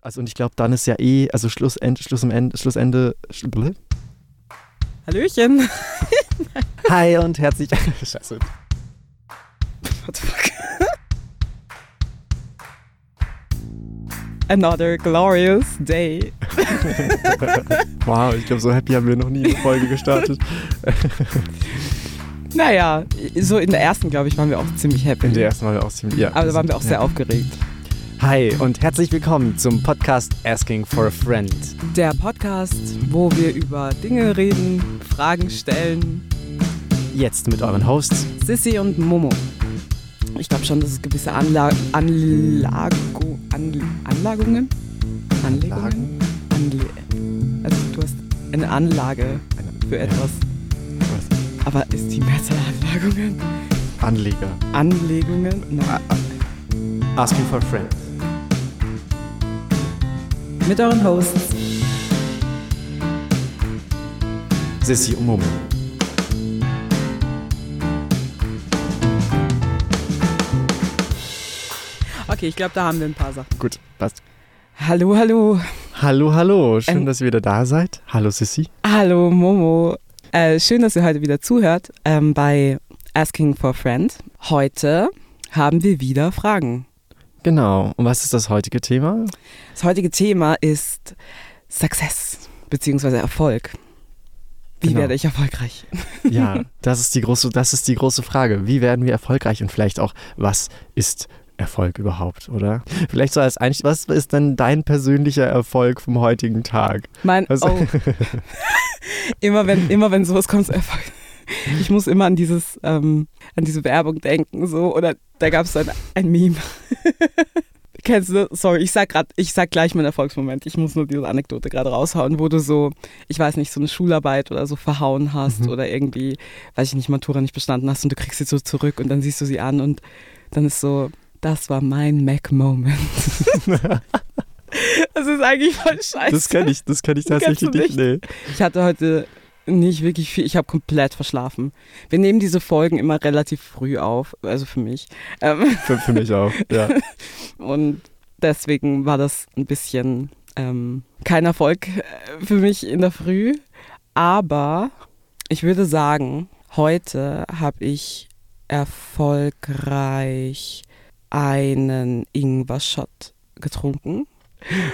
Also und ich glaube, dann ist ja eh, also Schlussende, Schlussende, Schlussende, Schlussende. Hallöchen. Hi und herzlich. Scheiße. What the fuck? Another glorious day. wow, ich glaube, so happy haben wir noch nie eine Folge gestartet. naja, so in der ersten, glaube ich, waren wir auch ziemlich happy. In der ersten waren wir auch ziemlich, ja. Aber da waren wir auch sehr aufgeregt. Hi und herzlich willkommen zum Podcast Asking for a Friend. Der Podcast, wo wir über Dinge reden, Fragen stellen. Jetzt mit euren Hosts Sissy und Momo. Ich glaube schon, dass es gewisse Anla Anlago Anl Anlagungen? Anlegungen? Anle also du hast eine Anlage für etwas. Was? Aber ist die Mehrzahl Anlagungen? Anleger. Anlegungen? Nein. Asking for a Friend mit euren Hosts Sissi und Momo. Okay, ich glaube, da haben wir ein paar Sachen. Gut, passt. Hallo, hallo. Hallo, hallo. Schön, ähm, dass ihr wieder da seid. Hallo, Sissi. Hallo, Momo. Äh, schön, dass ihr heute wieder zuhört ähm, bei Asking for a Friend. Heute haben wir wieder Fragen. Genau. Und was ist das heutige Thema? Das heutige Thema ist Success bzw. Erfolg. Wie genau. werde ich erfolgreich? Ja, das ist die große, das ist die große Frage. Wie werden wir erfolgreich und vielleicht auch, was ist Erfolg überhaupt, oder? Vielleicht so als Einstieg, was ist denn dein persönlicher Erfolg vom heutigen Tag? Mein, oh. immer wenn, immer wenn sowas kommt, Erfolg. Ich muss immer an dieses, ähm, an diese Werbung denken, so, oder da gab es ein, ein Meme. Kennst du, sorry, ich sag grad, ich sag gleich meinen Erfolgsmoment. Ich muss nur diese Anekdote gerade raushauen, wo du so, ich weiß nicht, so eine Schularbeit oder so verhauen hast mhm. oder irgendwie, weiß ich nicht, Matura nicht bestanden hast und du kriegst sie so zurück und dann siehst du sie an und dann ist so, das war mein Mac-Moment. das ist eigentlich voll scheiße. Das kenne ich, das kenne ich tatsächlich nicht. Nee. Ich hatte heute nicht wirklich viel. Ich habe komplett verschlafen. Wir nehmen diese Folgen immer relativ früh auf, also für mich. Ähm für, für, mich auch, ja. Und deswegen war das ein bisschen ähm, kein Erfolg äh, für mich in der Früh. Aber ich würde sagen, heute habe ich erfolgreich einen Ingwer-Shot getrunken.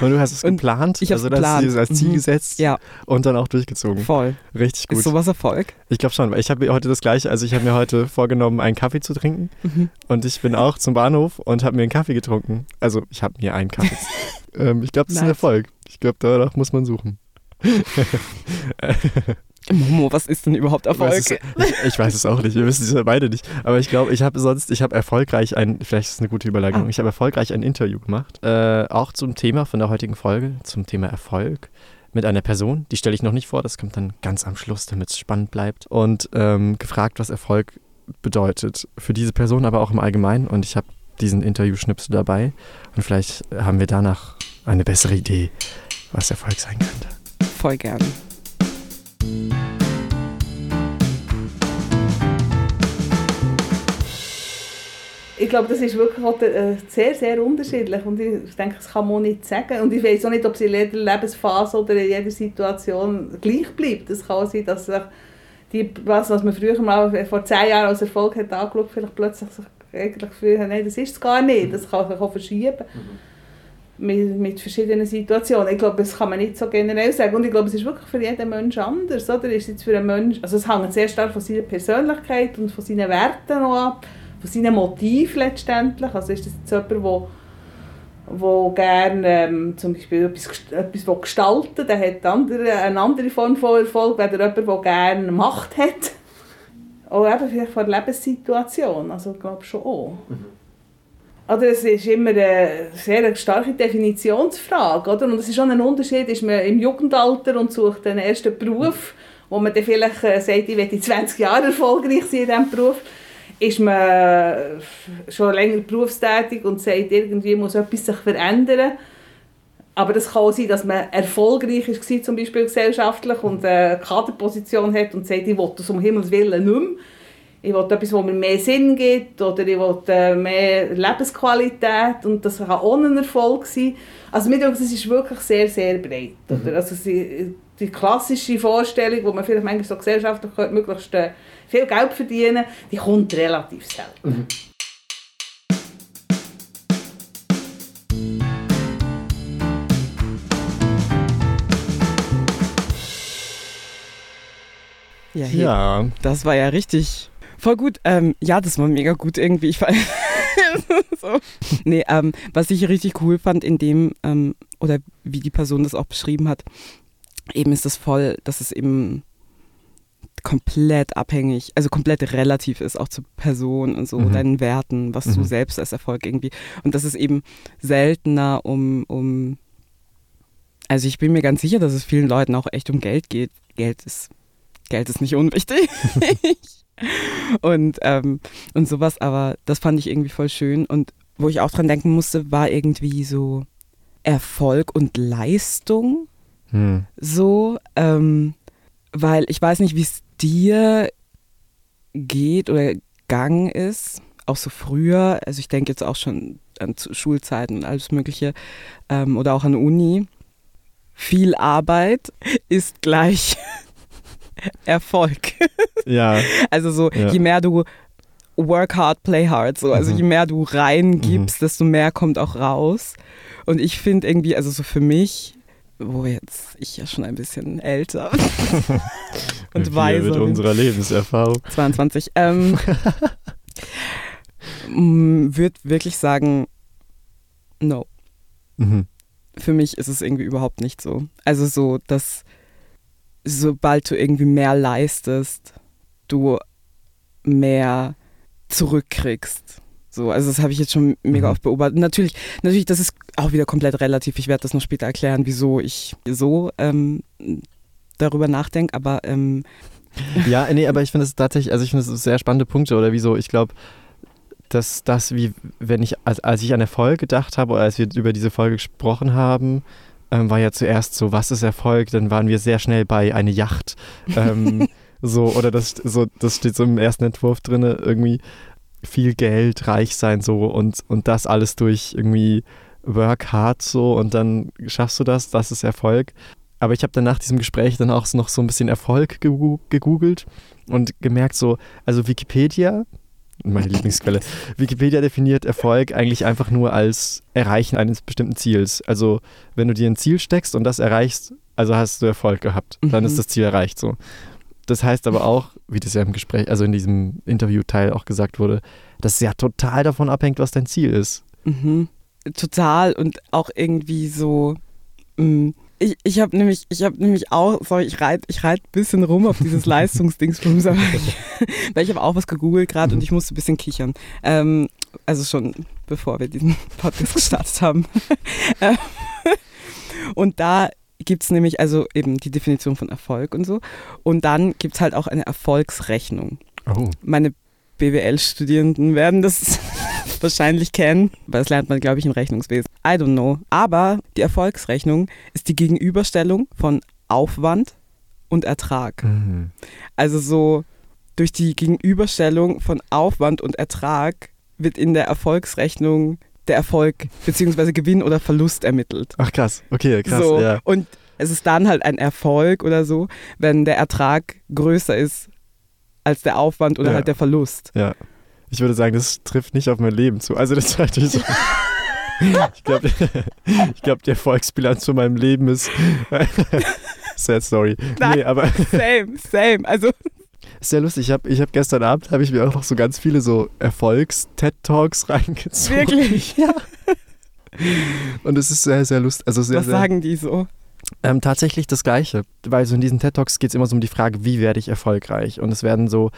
Und du hast es und geplant? Ich also geplant. dir als Ziel mhm. gesetzt ja. und dann auch durchgezogen. Voll. Richtig gut. Ist sowas Erfolg? Ich glaube schon, weil ich habe heute das gleiche, also ich habe mir heute vorgenommen, einen Kaffee zu trinken mhm. und ich bin auch zum Bahnhof und habe mir einen Kaffee getrunken. Also ich habe mir einen Kaffee. ähm, ich glaube, das ist ein Erfolg. Ich glaube, danach muss man suchen. Momo, was ist denn überhaupt Erfolg? Ist, ich, ich, weiß es auch nicht, wir wissen es ja beide nicht. Aber ich glaube, ich habe sonst, ich habe erfolgreich ein, vielleicht ist es eine gute Überleitung, ah. ich habe erfolgreich ein Interview gemacht, äh, auch zum Thema von der heutigen Folge, zum Thema Erfolg mit einer Person, die stelle ich noch nicht vor, das kommt dann ganz am Schluss, damit es spannend bleibt. Und ähm, gefragt, was Erfolg bedeutet für diese Person, aber auch im Allgemeinen. Und ich habe diesen Interview-Schnipsel dabei und vielleicht haben wir danach eine bessere Idee, was Erfolg sein könnte. Voll gern. Ich glaube, das ist wirklich äh, sehr, sehr unterschiedlich und ich denke, das kann man nicht sagen. Und ich weiß auch nicht, ob es in jeder Lebensphase oder in jeder Situation gleich bleibt. Es kann sein, dass sich die, was, was man früher mal vor zehn Jahren als Erfolg hat angeschaut, vielleicht plötzlich sich eigentlich fühlen, nein, das ist es gar nicht. Das kann sich auch verschieben. Mhm. Mit, mit verschiedenen Situationen. Ich glaube, das kann man nicht so generell sagen. Und ich glaube, es ist wirklich für jeden Menschen anders. Oder? Ist jetzt für einen Menschen, also es hängt sehr stark von seiner Persönlichkeit und von seinen Werten noch ab von seinem Motiv letztendlich. Also ist das jetzt jemand, der wo gerne ähm, zum Beispiel etwas, etwas gestalten der hat andere, eine andere Form von Erfolg, als jemand, der gerne Macht hat. Auch eben vielleicht von der Lebenssituation, also ich glaube schon auch. Mhm. Oder es ist immer eine sehr starke Definitionsfrage. Oder? Und es ist schon ein Unterschied, ist man im Jugendalter und sucht den ersten Beruf, wo man dann vielleicht äh, sagt, ich werde 20 Jahre erfolgreich sein in diesem Beruf ist man schon länger berufstätig und sagt, irgendwie muss etwas sich verändern. Aber das kann auch sein, dass man erfolgreich war, zum Beispiel gesellschaftlich, und eine Kaderposition hat und sagt, ich will das um Himmels Willen nicht mehr. Ich will etwas, wo mir mehr Sinn gibt oder ich will äh, mehr Lebensqualität und das kann auch ein Erfolg sein. Also mir denke, es ist wirklich sehr, sehr breit. Mhm. Oder? Also die, die klassische Vorstellung, wo man vielleicht manchmal so gesellschaftlich möglichst äh, viel Geld verdienen die kommt relativ selten. Mhm. Ja, ja, das war ja richtig voll gut. Ähm, ja, das war mega gut irgendwie. Ich fand so. Nee, ähm, was ich richtig cool fand in dem, ähm, oder wie die Person das auch beschrieben hat, eben ist das voll, dass es eben komplett abhängig, also komplett relativ ist, auch zur Person und so, mhm. deinen Werten, was mhm. du selbst als Erfolg irgendwie. Und das ist eben seltener um, um, also ich bin mir ganz sicher, dass es vielen Leuten auch echt um Geld geht. Geld ist Geld ist nicht unwichtig. und, ähm, und sowas, aber das fand ich irgendwie voll schön. Und wo ich auch dran denken musste, war irgendwie so Erfolg und Leistung. Hm. So, ähm, weil ich weiß nicht, wie es dir geht oder gang ist, auch so früher, also ich denke jetzt auch schon an Schulzeiten und alles Mögliche ähm, oder auch an Uni. Viel Arbeit ist gleich Erfolg. Ja. Also so, ja. je mehr du work hard, play hard, so, also mhm. je mehr du reingibst, mhm. desto mehr kommt auch raus. Und ich finde irgendwie, also so für mich, wo jetzt ich ja schon ein bisschen älter und weise mit unserer Lebenserfahrung 22 ähm, würde wirklich sagen no mhm. für mich ist es irgendwie überhaupt nicht so also so dass sobald du irgendwie mehr leistest, du mehr zurückkriegst. So, also das habe ich jetzt schon mega mhm. oft beobachtet. Natürlich, natürlich, das ist auch wieder komplett relativ. Ich werde das noch später erklären, wieso ich so ähm, darüber nachdenke, aber ähm ja, nee, aber ich finde es tatsächlich, also ich finde es sehr spannende Punkte oder wieso. Ich glaube, dass das, wie wenn ich, als, als ich an Erfolg gedacht habe oder als wir über diese Folge gesprochen haben, ähm, war ja zuerst so, was ist Erfolg? Dann waren wir sehr schnell bei eine Yacht. Ähm, so, oder das, so, das steht so im ersten Entwurf drin, irgendwie viel Geld, reich sein so und, und das alles durch irgendwie Work hard so und dann schaffst du das, das ist Erfolg. Aber ich habe dann nach diesem Gespräch dann auch noch so ein bisschen Erfolg gegoogelt und gemerkt, so, also Wikipedia meine Lieblingsquelle. Wikipedia definiert Erfolg eigentlich einfach nur als Erreichen eines bestimmten Ziels. Also, wenn du dir ein Ziel steckst und das erreichst, also hast du Erfolg gehabt. Dann mhm. ist das Ziel erreicht so. Das heißt aber auch, wie das ja im Gespräch, also in diesem Interviewteil auch gesagt wurde, dass es ja total davon abhängt, was dein Ziel ist. Mhm. Total und auch irgendwie so, mh, mm, ich, ich habe nämlich, ich habe nämlich auch, sorry, ich reite ich reit ein bisschen rum auf dieses Leistungsdingsbums, weil ich habe auch was gegoogelt gerade und mhm. ich musste ein bisschen kichern. Ähm, also schon bevor wir diesen Podcast gestartet haben. Und da gibt es nämlich also eben die Definition von Erfolg und so. Und dann gibt es halt auch eine Erfolgsrechnung. Oh. Meine BWL-Studierenden werden das wahrscheinlich kennen, weil das lernt man, glaube ich, im Rechnungswesen. I don't know. Aber die Erfolgsrechnung ist die Gegenüberstellung von Aufwand und Ertrag. Mhm. Also so durch die Gegenüberstellung von Aufwand und Ertrag wird in der Erfolgsrechnung der Erfolg bzw. Gewinn oder Verlust ermittelt. Ach krass, okay, krass. So, ja. Und es ist dann halt ein Erfolg oder so, wenn der Ertrag größer ist als der Aufwand oder ja. halt der Verlust. Ja. Ich würde sagen, das trifft nicht auf mein Leben zu. Also das ist natürlich so. ich glaube, ich glaub, die Erfolgsbilanz von meinem Leben ist. Sad Story. Nein, nee, aber. Same, same. Also. Sehr lustig. Ich habe ich hab gestern Abend habe ich mir auch noch so ganz viele so Erfolgs-TED-Talks reingezogen. Wirklich? Ja. Und es ist sehr, sehr lustig. Also sehr, Was sehr, sagen die so? Ähm, tatsächlich das Gleiche. Weil so in diesen TED-Talks geht es immer so um die Frage, wie werde ich erfolgreich? Und es werden so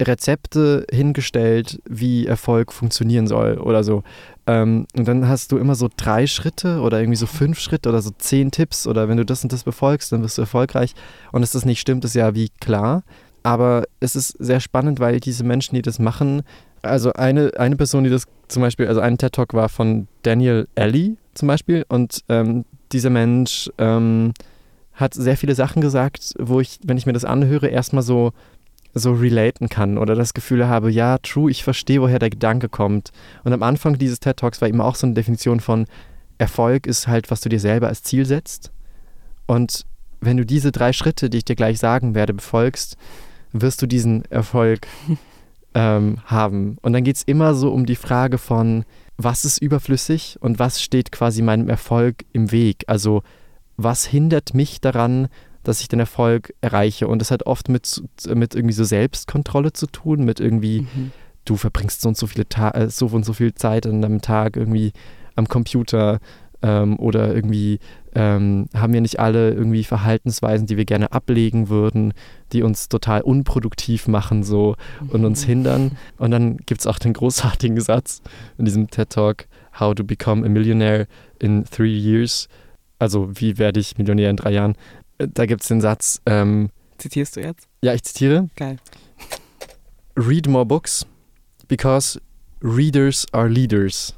Rezepte hingestellt, wie Erfolg funktionieren soll oder so. Ähm, und dann hast du immer so drei Schritte oder irgendwie so fünf Schritte oder so zehn Tipps oder wenn du das und das befolgst, dann wirst du erfolgreich. Und dass das nicht stimmt, ist ja wie klar. Aber es ist sehr spannend, weil diese Menschen, die das machen, also eine, eine Person, die das zum Beispiel, also ein TED-Talk war von Daniel Alley zum Beispiel und ähm, dieser Mensch ähm, hat sehr viele Sachen gesagt, wo ich, wenn ich mir das anhöre, erstmal so so relaten kann oder das Gefühl habe, ja, true, ich verstehe, woher der Gedanke kommt. Und am Anfang dieses TED Talks war eben auch so eine Definition von Erfolg ist halt, was du dir selber als Ziel setzt. Und wenn du diese drei Schritte, die ich dir gleich sagen werde, befolgst, wirst du diesen Erfolg ähm, haben. Und dann geht es immer so um die Frage von, was ist überflüssig und was steht quasi meinem Erfolg im Weg? Also was hindert mich daran, dass ich den Erfolg erreiche? Und das hat oft mit, mit irgendwie so Selbstkontrolle zu tun, mit irgendwie, mhm. du verbringst so und so viele Ta äh, so und so viel Zeit an einem Tag irgendwie am Computer ähm, oder irgendwie ähm, haben wir nicht alle irgendwie Verhaltensweisen, die wir gerne ablegen würden, die uns total unproduktiv machen so und uns mhm. hindern. Und dann gibt es auch den großartigen Satz in diesem TED Talk, How to Become a Millionaire in Three Years. Also wie werde ich Millionär in drei Jahren? Da gibt es den Satz. Ähm, Zitierst du jetzt? Ja, ich zitiere. Geil. Read more books because readers are leaders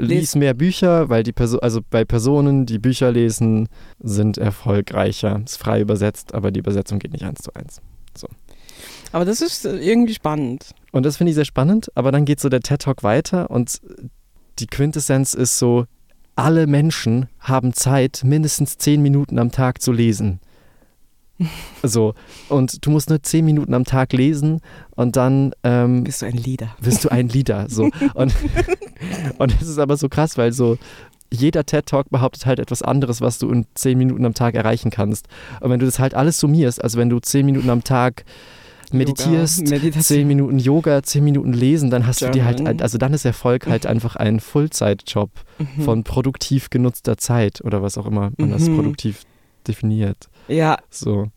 lies mehr Bücher, weil die Person, also bei Personen, die Bücher lesen, sind erfolgreicher. Ist frei übersetzt, aber die Übersetzung geht nicht eins zu eins. So. Aber das ist äh, irgendwie spannend. Und das finde ich sehr spannend, aber dann geht so der TED Talk weiter und die Quintessenz ist so, alle Menschen haben Zeit, mindestens zehn Minuten am Tag zu lesen. So, und du musst nur zehn Minuten am Tag lesen und dann ähm, bist du ein Leader. Bist du ein Leader. So. Und, und es ist aber so krass, weil so jeder TED-Talk behauptet halt etwas anderes, was du in zehn Minuten am Tag erreichen kannst. Und wenn du das halt alles summierst, also wenn du zehn Minuten am Tag meditierst, Yoga, zehn Minuten Yoga, zehn Minuten lesen, dann hast German. du dir halt, also dann ist Erfolg halt mhm. einfach ein Fullzeitjob mhm. von produktiv genutzter Zeit oder was auch immer man mhm. das produktiv definiert. Ja. So.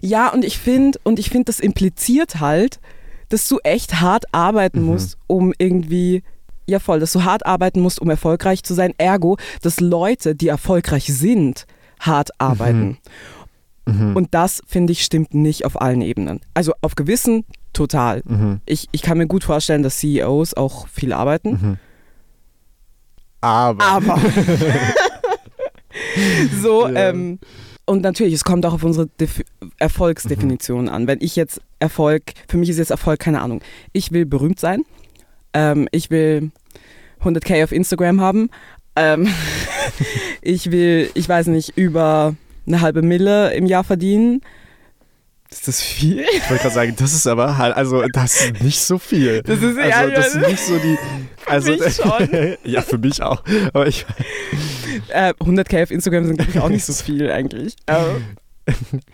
Ja, und ich finde, und ich finde, das impliziert halt, dass du echt hart arbeiten mhm. musst, um irgendwie, ja voll, dass du hart arbeiten musst, um erfolgreich zu sein. Ergo, dass Leute, die erfolgreich sind, hart arbeiten. Mhm. Mhm. Und das, finde ich, stimmt nicht auf allen Ebenen. Also auf gewissen total. Mhm. Ich, ich kann mir gut vorstellen, dass CEOs auch viel arbeiten. Mhm. Aber. Aber. so, ja. ähm, und natürlich, es kommt auch auf unsere Def Erfolgsdefinition mhm. an. Wenn ich jetzt Erfolg, für mich ist jetzt Erfolg, keine Ahnung, ich will berühmt sein, ähm, ich will 100k auf Instagram haben, ähm, ich will, ich weiß nicht, über eine halbe Mille im Jahr verdienen, ist das viel? Ich wollte gerade sagen, das ist aber halt, also das ist nicht so viel. Das ist also, ja, das ist nicht so die. Also, für mich schon. ja, für mich auch. Aber ich. Äh, 100k auf Instagram sind, glaube ich, auch nicht so viel eigentlich. Aber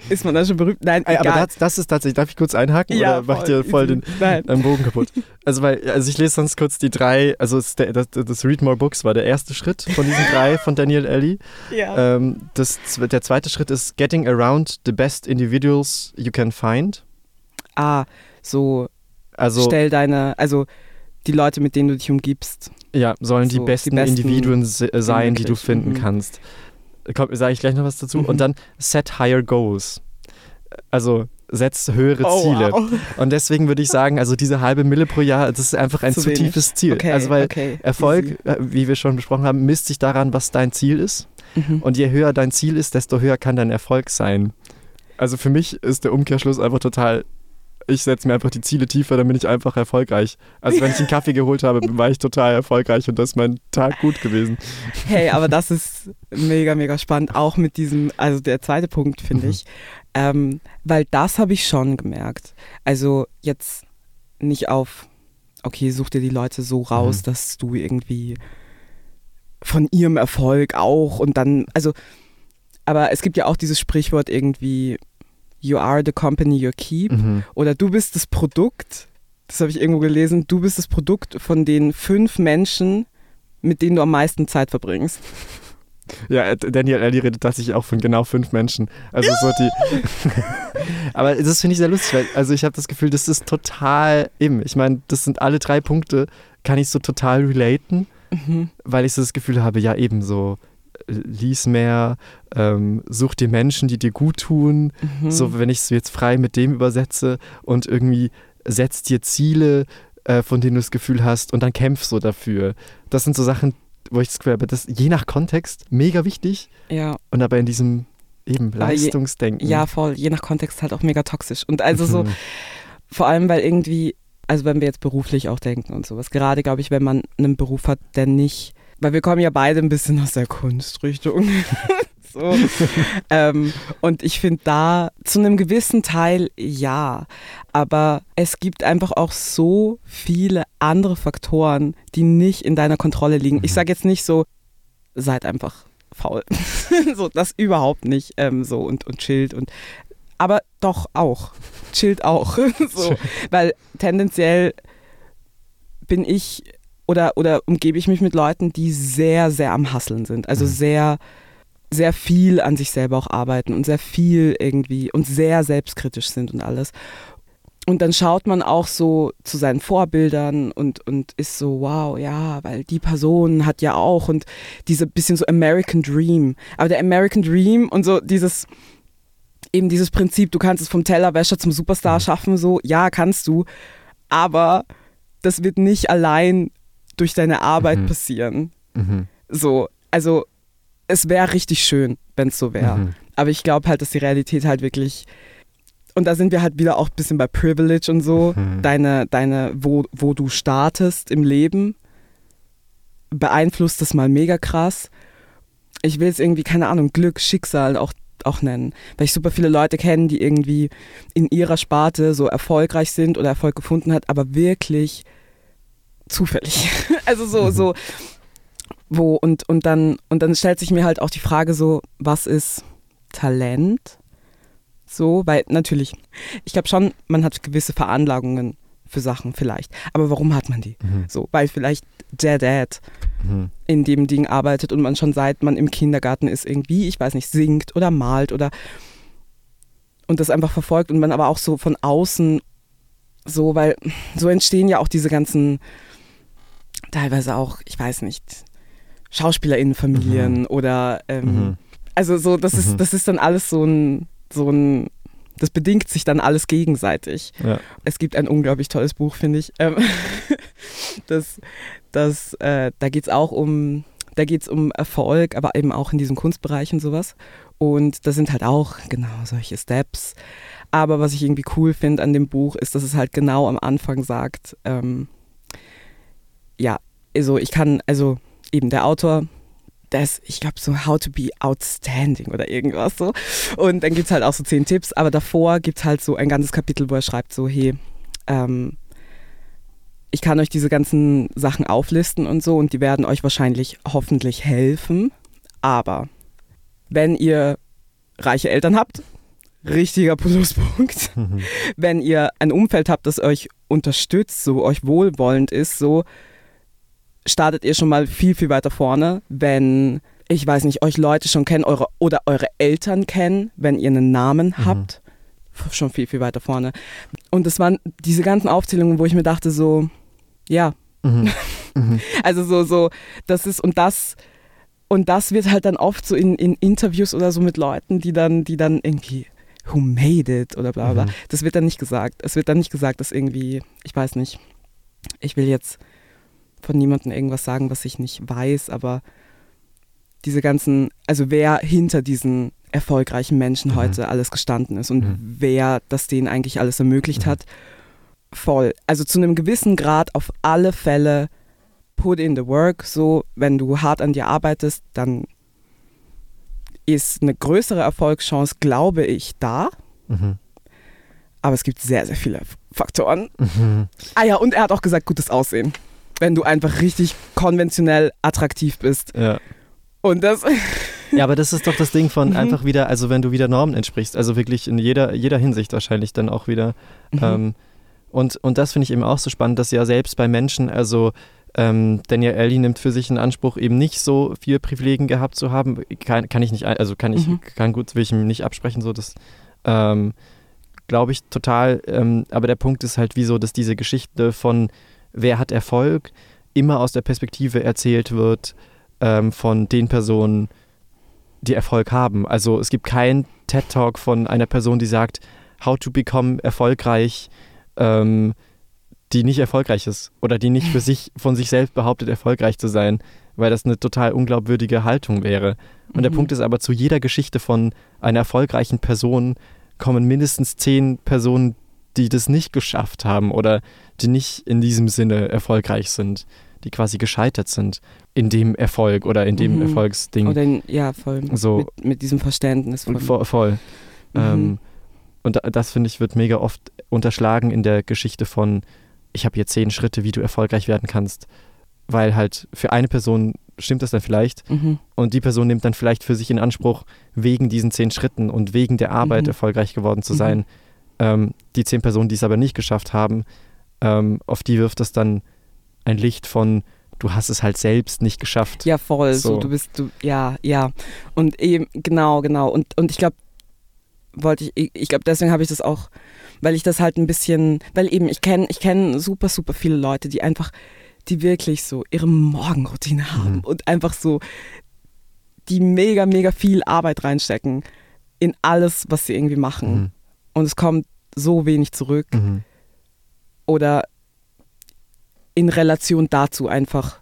ist man da schon berühmt? Nein, egal. Aber das, das, ist tatsächlich, darf ich kurz einhaken ja, oder macht ihr voll den, den Bogen kaputt? Also, weil, also ich lese sonst kurz die drei, also der, das, das, Read More Books war der erste Schritt von diesen drei von Daniel Ellie. Ja. Ähm, das, der zweite Schritt ist Getting Around the Best Individuals You Can Find. Ah, so also, stell deine, also die Leute, mit denen du dich umgibst. Ja, sollen so, die, besten die, besten Individuen sein, die du finden mhm. kannst sage ich gleich noch was dazu. Mhm. Und dann set higher goals. Also setz höhere oh, Ziele. Wow. Und deswegen würde ich sagen, also diese halbe Mille pro Jahr, das ist einfach ein zu, zu tiefes Ziel. Okay, also weil okay, Erfolg, easy. Äh, wie wir schon besprochen haben, misst sich daran, was dein Ziel ist. Mhm. Und je höher dein Ziel ist, desto höher kann dein Erfolg sein. Also für mich ist der Umkehrschluss einfach total ich setze mir einfach die Ziele tiefer, dann bin ich einfach erfolgreich. Also wenn ich einen Kaffee geholt habe, war ich total erfolgreich und das ist mein Tag gut gewesen. Hey, aber das ist mega, mega spannend, auch mit diesem, also der zweite Punkt finde mhm. ich, ähm, weil das habe ich schon gemerkt. Also jetzt nicht auf, okay, such dir die Leute so raus, mhm. dass du irgendwie von ihrem Erfolg auch und dann, also, aber es gibt ja auch dieses Sprichwort irgendwie, You are the company you keep mhm. oder du bist das Produkt, das habe ich irgendwo gelesen, du bist das Produkt von den fünf Menschen, mit denen du am meisten Zeit verbringst. Ja, äh, Daniel Ellie redet tatsächlich auch von genau fünf Menschen. Also so die. Aber das finde ich sehr lustig, weil also ich habe das Gefühl, das ist total im. Ich meine, das sind alle drei Punkte, kann ich so total relaten, mhm. weil ich so das Gefühl habe, ja eben so lies mehr, ähm, such dir Menschen, die dir gut tun. Mhm. So, wenn ich es jetzt frei mit dem übersetze und irgendwie setz dir Ziele, äh, von denen du das Gefühl hast und dann kämpf so dafür. Das sind so Sachen, wo ich das Gefühl habe, das je nach Kontext mega wichtig. Ja. Und aber in diesem eben Leistungsdenken. Ja, voll. Je nach Kontext halt auch mega toxisch. Und also so, Mhm. vor allem, weil irgendwie, also wenn wir jetzt beruflich auch denken und sowas, gerade glaube ich, wenn man einen Beruf hat, der nicht, weil wir kommen ja beide ein bisschen aus der Kunstrichtung. so. ähm, und ich finde da zu einem gewissen Teil ja, aber es gibt einfach auch so viele andere Faktoren, die nicht in deiner Kontrolle liegen. Ich Mhm. sage jetzt nicht so, seid einfach faul. so, das überhaupt nicht ähm, so und, und chillt und aber doch auch. Chillt auch. so, weil tendenziell bin ich oder, oder umgebe ich mich mit Leuten, die sehr, sehr am Hasseln sind. Also Mhm. sehr, sehr viel an sich selber auch arbeiten und sehr viel irgendwie und sehr selbstkritisch sind und alles. Und dann schaut man auch so zu seinen Vorbildern und, und ist so, wow, ja, weil die Person hat ja auch und diese bisschen so American Dream. Aber der American Dream und so dieses, eben dieses Prinzip, du kannst es vom Tellerwäscher zum Superstar Mhm. schaffen, so, ja, kannst du, aber das wird nicht allein durch deine Arbeit Mhm. passieren. Mhm. So, also es wäre richtig schön, wenn es so wäre. Mhm. Aber ich glaube halt, dass die Realität halt wirklich. Und da sind wir halt wieder auch ein bisschen bei Privilege und so. Mhm. Deine, deine, wo, wo du startest im Leben, beeinflusst das mal mega krass. Ich will es irgendwie, keine Ahnung, Glück, Schicksal auch, auch nennen. Weil ich super viele Leute kenne, die irgendwie in ihrer Sparte so erfolgreich sind oder Erfolg gefunden hat, aber wirklich zufällig. Also so, Mhm. so, wo, und, und dann, und dann stellt sich mir halt auch die Frage so, was ist Talent? So, weil natürlich, ich glaube schon, man hat gewisse Veranlagungen für Sachen vielleicht. Aber warum hat man die? Mhm. So, weil vielleicht der Dad Mhm. in dem Ding arbeitet und man schon seit man im Kindergarten ist irgendwie, ich weiß nicht, singt oder malt oder und das einfach verfolgt und man aber auch so von außen so, weil so entstehen ja auch diese ganzen teilweise auch, ich weiß nicht, Schauspielerinnenfamilien oder ähm, Mhm. also so, das ist, Mhm. das ist dann alles so ein, so ein, das bedingt sich dann alles gegenseitig. Ja. Es gibt ein unglaublich tolles Buch, finde ich. Ähm, das, das, äh, da geht es auch um, da geht es um Erfolg, aber eben auch in diesem Kunstbereich und sowas. Und da sind halt auch genau solche Steps. Aber was ich irgendwie cool finde an dem Buch, ist, dass es halt genau am Anfang sagt, ähm, ja, also ich kann, also eben der Autor, das, ich glaube so How to be outstanding oder irgendwas so. Und dann gibt es halt auch so zehn Tipps, aber davor gibt es halt so ein ganzes Kapitel, wo er schreibt so, hey, ähm, ich kann euch diese ganzen Sachen auflisten und so und die werden euch wahrscheinlich hoffentlich helfen. Aber wenn ihr reiche Eltern habt, richtiger Pluspunkt. Mhm. Wenn ihr ein Umfeld habt, das euch unterstützt, so euch wohlwollend ist, so startet ihr schon mal viel, viel weiter vorne. Wenn, ich weiß nicht, euch Leute schon kennen eure, oder eure Eltern kennen, wenn ihr einen Namen Mhm. habt, schon viel, viel weiter vorne. Und das waren diese ganzen Aufzählungen, wo ich mir dachte, so, ja, Mhm. Mhm. also so, so, das ist und das und das wird halt dann oft so in, in Interviews oder so mit Leuten, die dann, die dann irgendwie who made it oder bla bla. Mhm. Das wird dann nicht gesagt. Es wird dann nicht gesagt, dass irgendwie, ich weiß nicht, ich will jetzt von niemandem irgendwas sagen, was ich nicht weiß, aber diese ganzen, also wer hinter diesen erfolgreichen Menschen Mhm. heute alles gestanden ist und Mhm. wer das denen eigentlich alles ermöglicht Mhm. hat, voll. Also zu einem gewissen Grad auf alle Fälle put in the work. So, wenn du hart an dir arbeitest, dann ist eine größere Erfolgschance, glaube ich, da. Mhm. Aber es gibt sehr, sehr viele Faktoren. Mhm. Ah ja, und er hat auch gesagt, gutes Aussehen. Wenn du einfach richtig konventionell attraktiv bist. Ja. Und das. ja, aber das ist doch das Ding von Mhm. einfach wieder, also wenn du wieder Normen entsprichst, also wirklich in jeder, jeder Hinsicht wahrscheinlich dann auch wieder. Mhm. Ähm, und, und das finde ich eben auch so spannend, dass ja selbst bei Menschen, also ähm, Daniel Ellie nimmt für sich in Anspruch, eben nicht so viel Privilegien gehabt zu haben. Kann, kann ich nicht, also kann ich, Mhm. kann gut, will ich ihm nicht absprechen, so das ähm, glaube ich total. Ähm, aber der Punkt ist halt, wieso, dass diese Geschichte von wer hat Erfolg immer aus der Perspektive erzählt wird ähm, von den Personen, die Erfolg haben. Also es gibt keinen TED-Talk von einer Person, die sagt, how to become erfolgreich, ähm, die nicht erfolgreich ist oder die nicht für sich von sich selbst behauptet, erfolgreich zu sein, weil das eine total unglaubwürdige Haltung wäre. Und der Mhm. Punkt ist aber, zu jeder Geschichte von einer erfolgreichen Person kommen mindestens zehn Personen, die das nicht geschafft haben oder die nicht in diesem Sinne erfolgreich sind, die quasi gescheitert sind in dem Erfolg oder in dem Mhm. Erfolgsding. Oder in, ja, voll. So. Mit, mit diesem Verständnis von. Voll. voll. Mhm. Ähm, und da- das, finde ich, wird mega oft unterschlagen in der Geschichte von, ich habe hier zehn Schritte, wie du erfolgreich werden kannst. Weil halt für eine Person stimmt das dann vielleicht Mhm. und die Person nimmt dann vielleicht für sich in Anspruch, wegen diesen zehn Schritten und wegen der Arbeit Mhm. erfolgreich geworden zu Mhm. sein. Ähm, die zehn Personen, die es aber nicht geschafft haben, ähm, auf die wirft das dann ein Licht von, du hast es halt selbst nicht geschafft. Ja, voll. So. So. du bist, du, ja, ja. Und eben, genau, genau. Und, und ich glaube, wollte ich, ich, glaube, deswegen habe ich das auch, weil ich das halt ein bisschen, weil eben, ich kenne ich kenn super, super viele Leute, die einfach, die wirklich so ihre Morgenroutine haben Mhm. und einfach so, die mega, mega viel Arbeit reinstecken in alles, was sie irgendwie machen. Mhm. Und es kommt so wenig zurück Mhm. Oder in Relation dazu einfach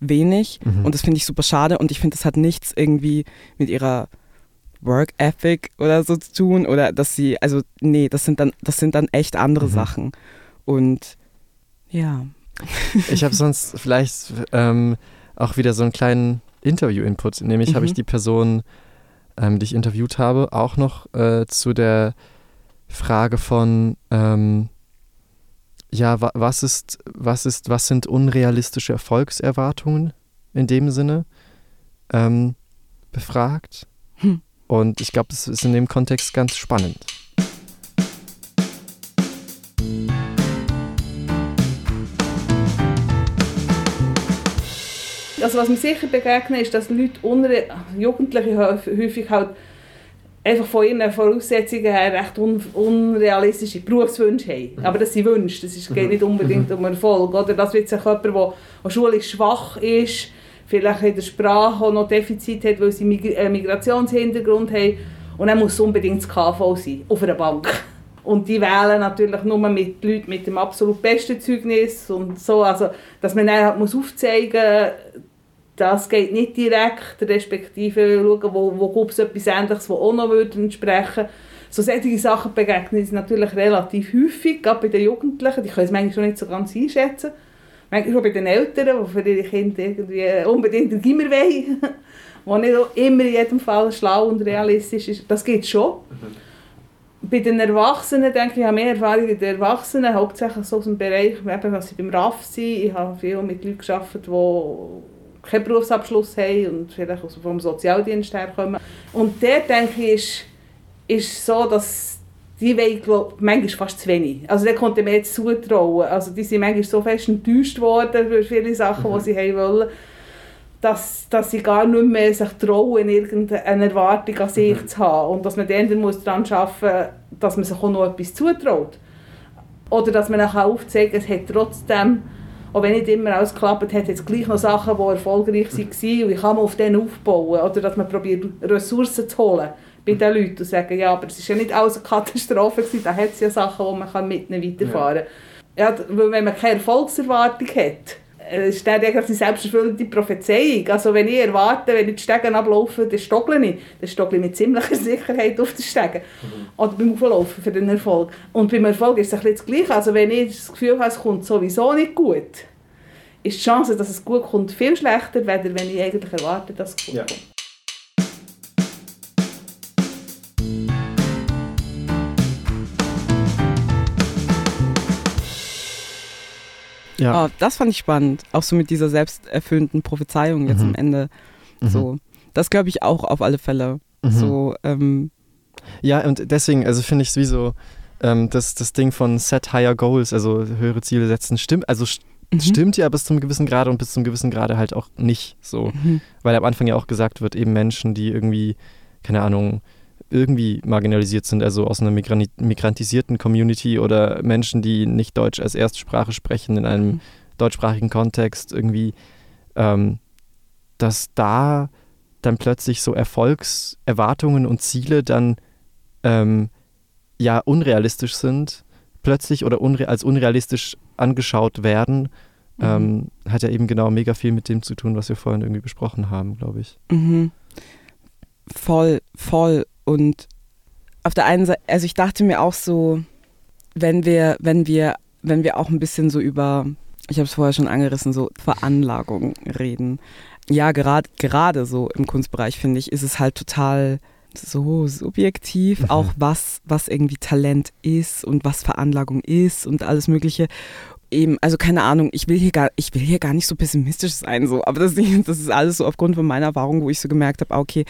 wenig. Mhm. Und das finde ich super schade. Und ich finde, das hat nichts irgendwie mit ihrer Work Ethic oder so zu tun. Oder dass sie, also nee, das sind dann, das sind dann echt andere Mhm. Sachen. Und ja. Ich habe sonst vielleicht ähm, auch wieder so einen kleinen Interview-Input. Nämlich habe ich Mhm. die Person, ähm, die ich interviewt habe, auch noch äh, zu der Frage von, ähm, ja, wa was ist, was ist, was sind unrealistische Erfolgserwartungen in dem Sinne ähm, befragt. Hm. Und ich glaube, das ist in dem Kontext ganz spannend. Also was mir sicher begegnet ist, dass Leute, unre Jugendliche häufig häufig halt einfach von ihren Voraussetzungen her recht un unrealistische Berufswünsche haben. Aber das sind Wünsche, das ist, geht nicht unbedingt um Erfolg. Oder das wird sich jemand, der, der schulisch schwach ist, vielleicht in der Sprache auch noch Defizit hat, weil sie einen Migrationshintergrund haben und dann muss unbedingt das KV sein, auf einer Bank. Und die wählen natürlich nur mit Leuten mit dem absolut besten Zeugnis und so, also dass man dann halt muss aufzeigen muss, das geht nicht direkt, respektive schauen, wo, wo gibt es etwas Ähnliches, was auch noch würde entsprechen So solche Sachen begegnen uns natürlich relativ häufig, gerade bei den Jugendlichen, die können es manchmal schon nicht so ganz einschätzen. Manchmal schon bei den Eltern, die für ihre Kinder irgendwie unbedingt ein Gimmer wollen, wo nicht immer in jedem Fall schlau und realistisch ist. Das geht schon. Bei den Erwachsenen denke ich, ich habe mehr Erfahrung in den Erwachsenen, hauptsächlich so aus dem Bereich, eben, was sie beim RAF sind. Ich habe viel mit Leuten gearbeitet, die keinen Berufsabschluss haben und vielleicht vom Sozialdienst herkommen. Und der denke ich, ist, ist so, dass die wollen, glaub, manchmal fast zu wenig. Also der konnte mir jetzt zutrauen. Also die sind manchmal so fest enttäuscht worden für viele Sachen, die sie haben wollen, dass, dass sie gar nicht mehr sich trauen, irgendeine Erwartung an sich zu haben. Und dass man dann muss daran arbeiten muss, dass man sich auch noch etwas zutraut. Oder dass man auch aufzeigen kann, es hat trotzdem, auch wenn nicht immer alles geklappt hat, es gleich noch Sachen, die erfolgreich waren und ich kann man auf denen aufbauen. Oder dass man probiert, Ressourcen zu holen bei den Leuten und sagen, ja, aber es war ja nicht alles eine Katastrophe, gewesen, da hat es ja Sachen, wo man mit ihnen weiterfahren kann. Ja. weil wenn man keine Erfolgserwartung hat, ist dann eigentlich die selbsterfüllende Prophezeiung. Also wenn ich erwarte, wenn ich die Stegen ablaufe, dann stoggle ich. Dann stoggle ich mit ziemlicher Sicherheit auf den Stegen. Oder beim Auflaufen für den Erfolg. Und beim Erfolg ist es ein bisschen das Gleiche. Also wenn ich das Gefühl habe, es kommt sowieso nicht gut, ist die Chance, dass es gut kommt, viel schlechter, als wenn ich eigentlich erwarte, dass es gut Ja. kommt. Ja. Oh, das fand ich spannend. Auch so mit dieser selbsterfüllenden Prophezeiung jetzt Mhm. am Ende. Mhm. So. Das glaube ich auch auf alle Fälle. Mhm. So, ähm, Ja, und deswegen, also finde ich es wie so, ähm, das, das Ding von Set Higher Goals, also höhere Ziele setzen, stimmt, also st mhm. stimmt ja bis zum gewissen Grade und bis zum gewissen Grade halt auch nicht so. Mhm. Weil am Anfang ja auch gesagt wird, eben Menschen, die irgendwie, keine Ahnung, irgendwie marginalisiert sind, also aus einer Migran migrantisierten Community oder Menschen, die nicht Deutsch als Erstsprache sprechen in einem Mhm. deutschsprachigen Kontext irgendwie, ähm, dass da dann plötzlich so Erfolgserwartungen und Ziele dann ähm, ja unrealistisch sind, plötzlich oder unre als unrealistisch angeschaut werden, Mhm. ähm, hat ja eben genau mega viel mit dem zu tun, was wir vorhin irgendwie besprochen haben, glaube ich. Mhm. Voll, voll. Und auf der einen Seite, also ich dachte mir auch so, wenn wir, wenn wir, wenn wir auch ein bisschen so über, ich habe es vorher schon angerissen, so Veranlagung reden. Ja, gerade gerade so im Kunstbereich finde ich, ist es halt total so subjektiv, Mhm. auch was, was irgendwie Talent ist und was Veranlagung ist und alles Mögliche. Eben, also keine Ahnung, ich will hier gar, ich will hier gar nicht so pessimistisch sein, so, aber das, das ist alles so aufgrund von meiner Erfahrung, wo ich so gemerkt habe, ah, okay,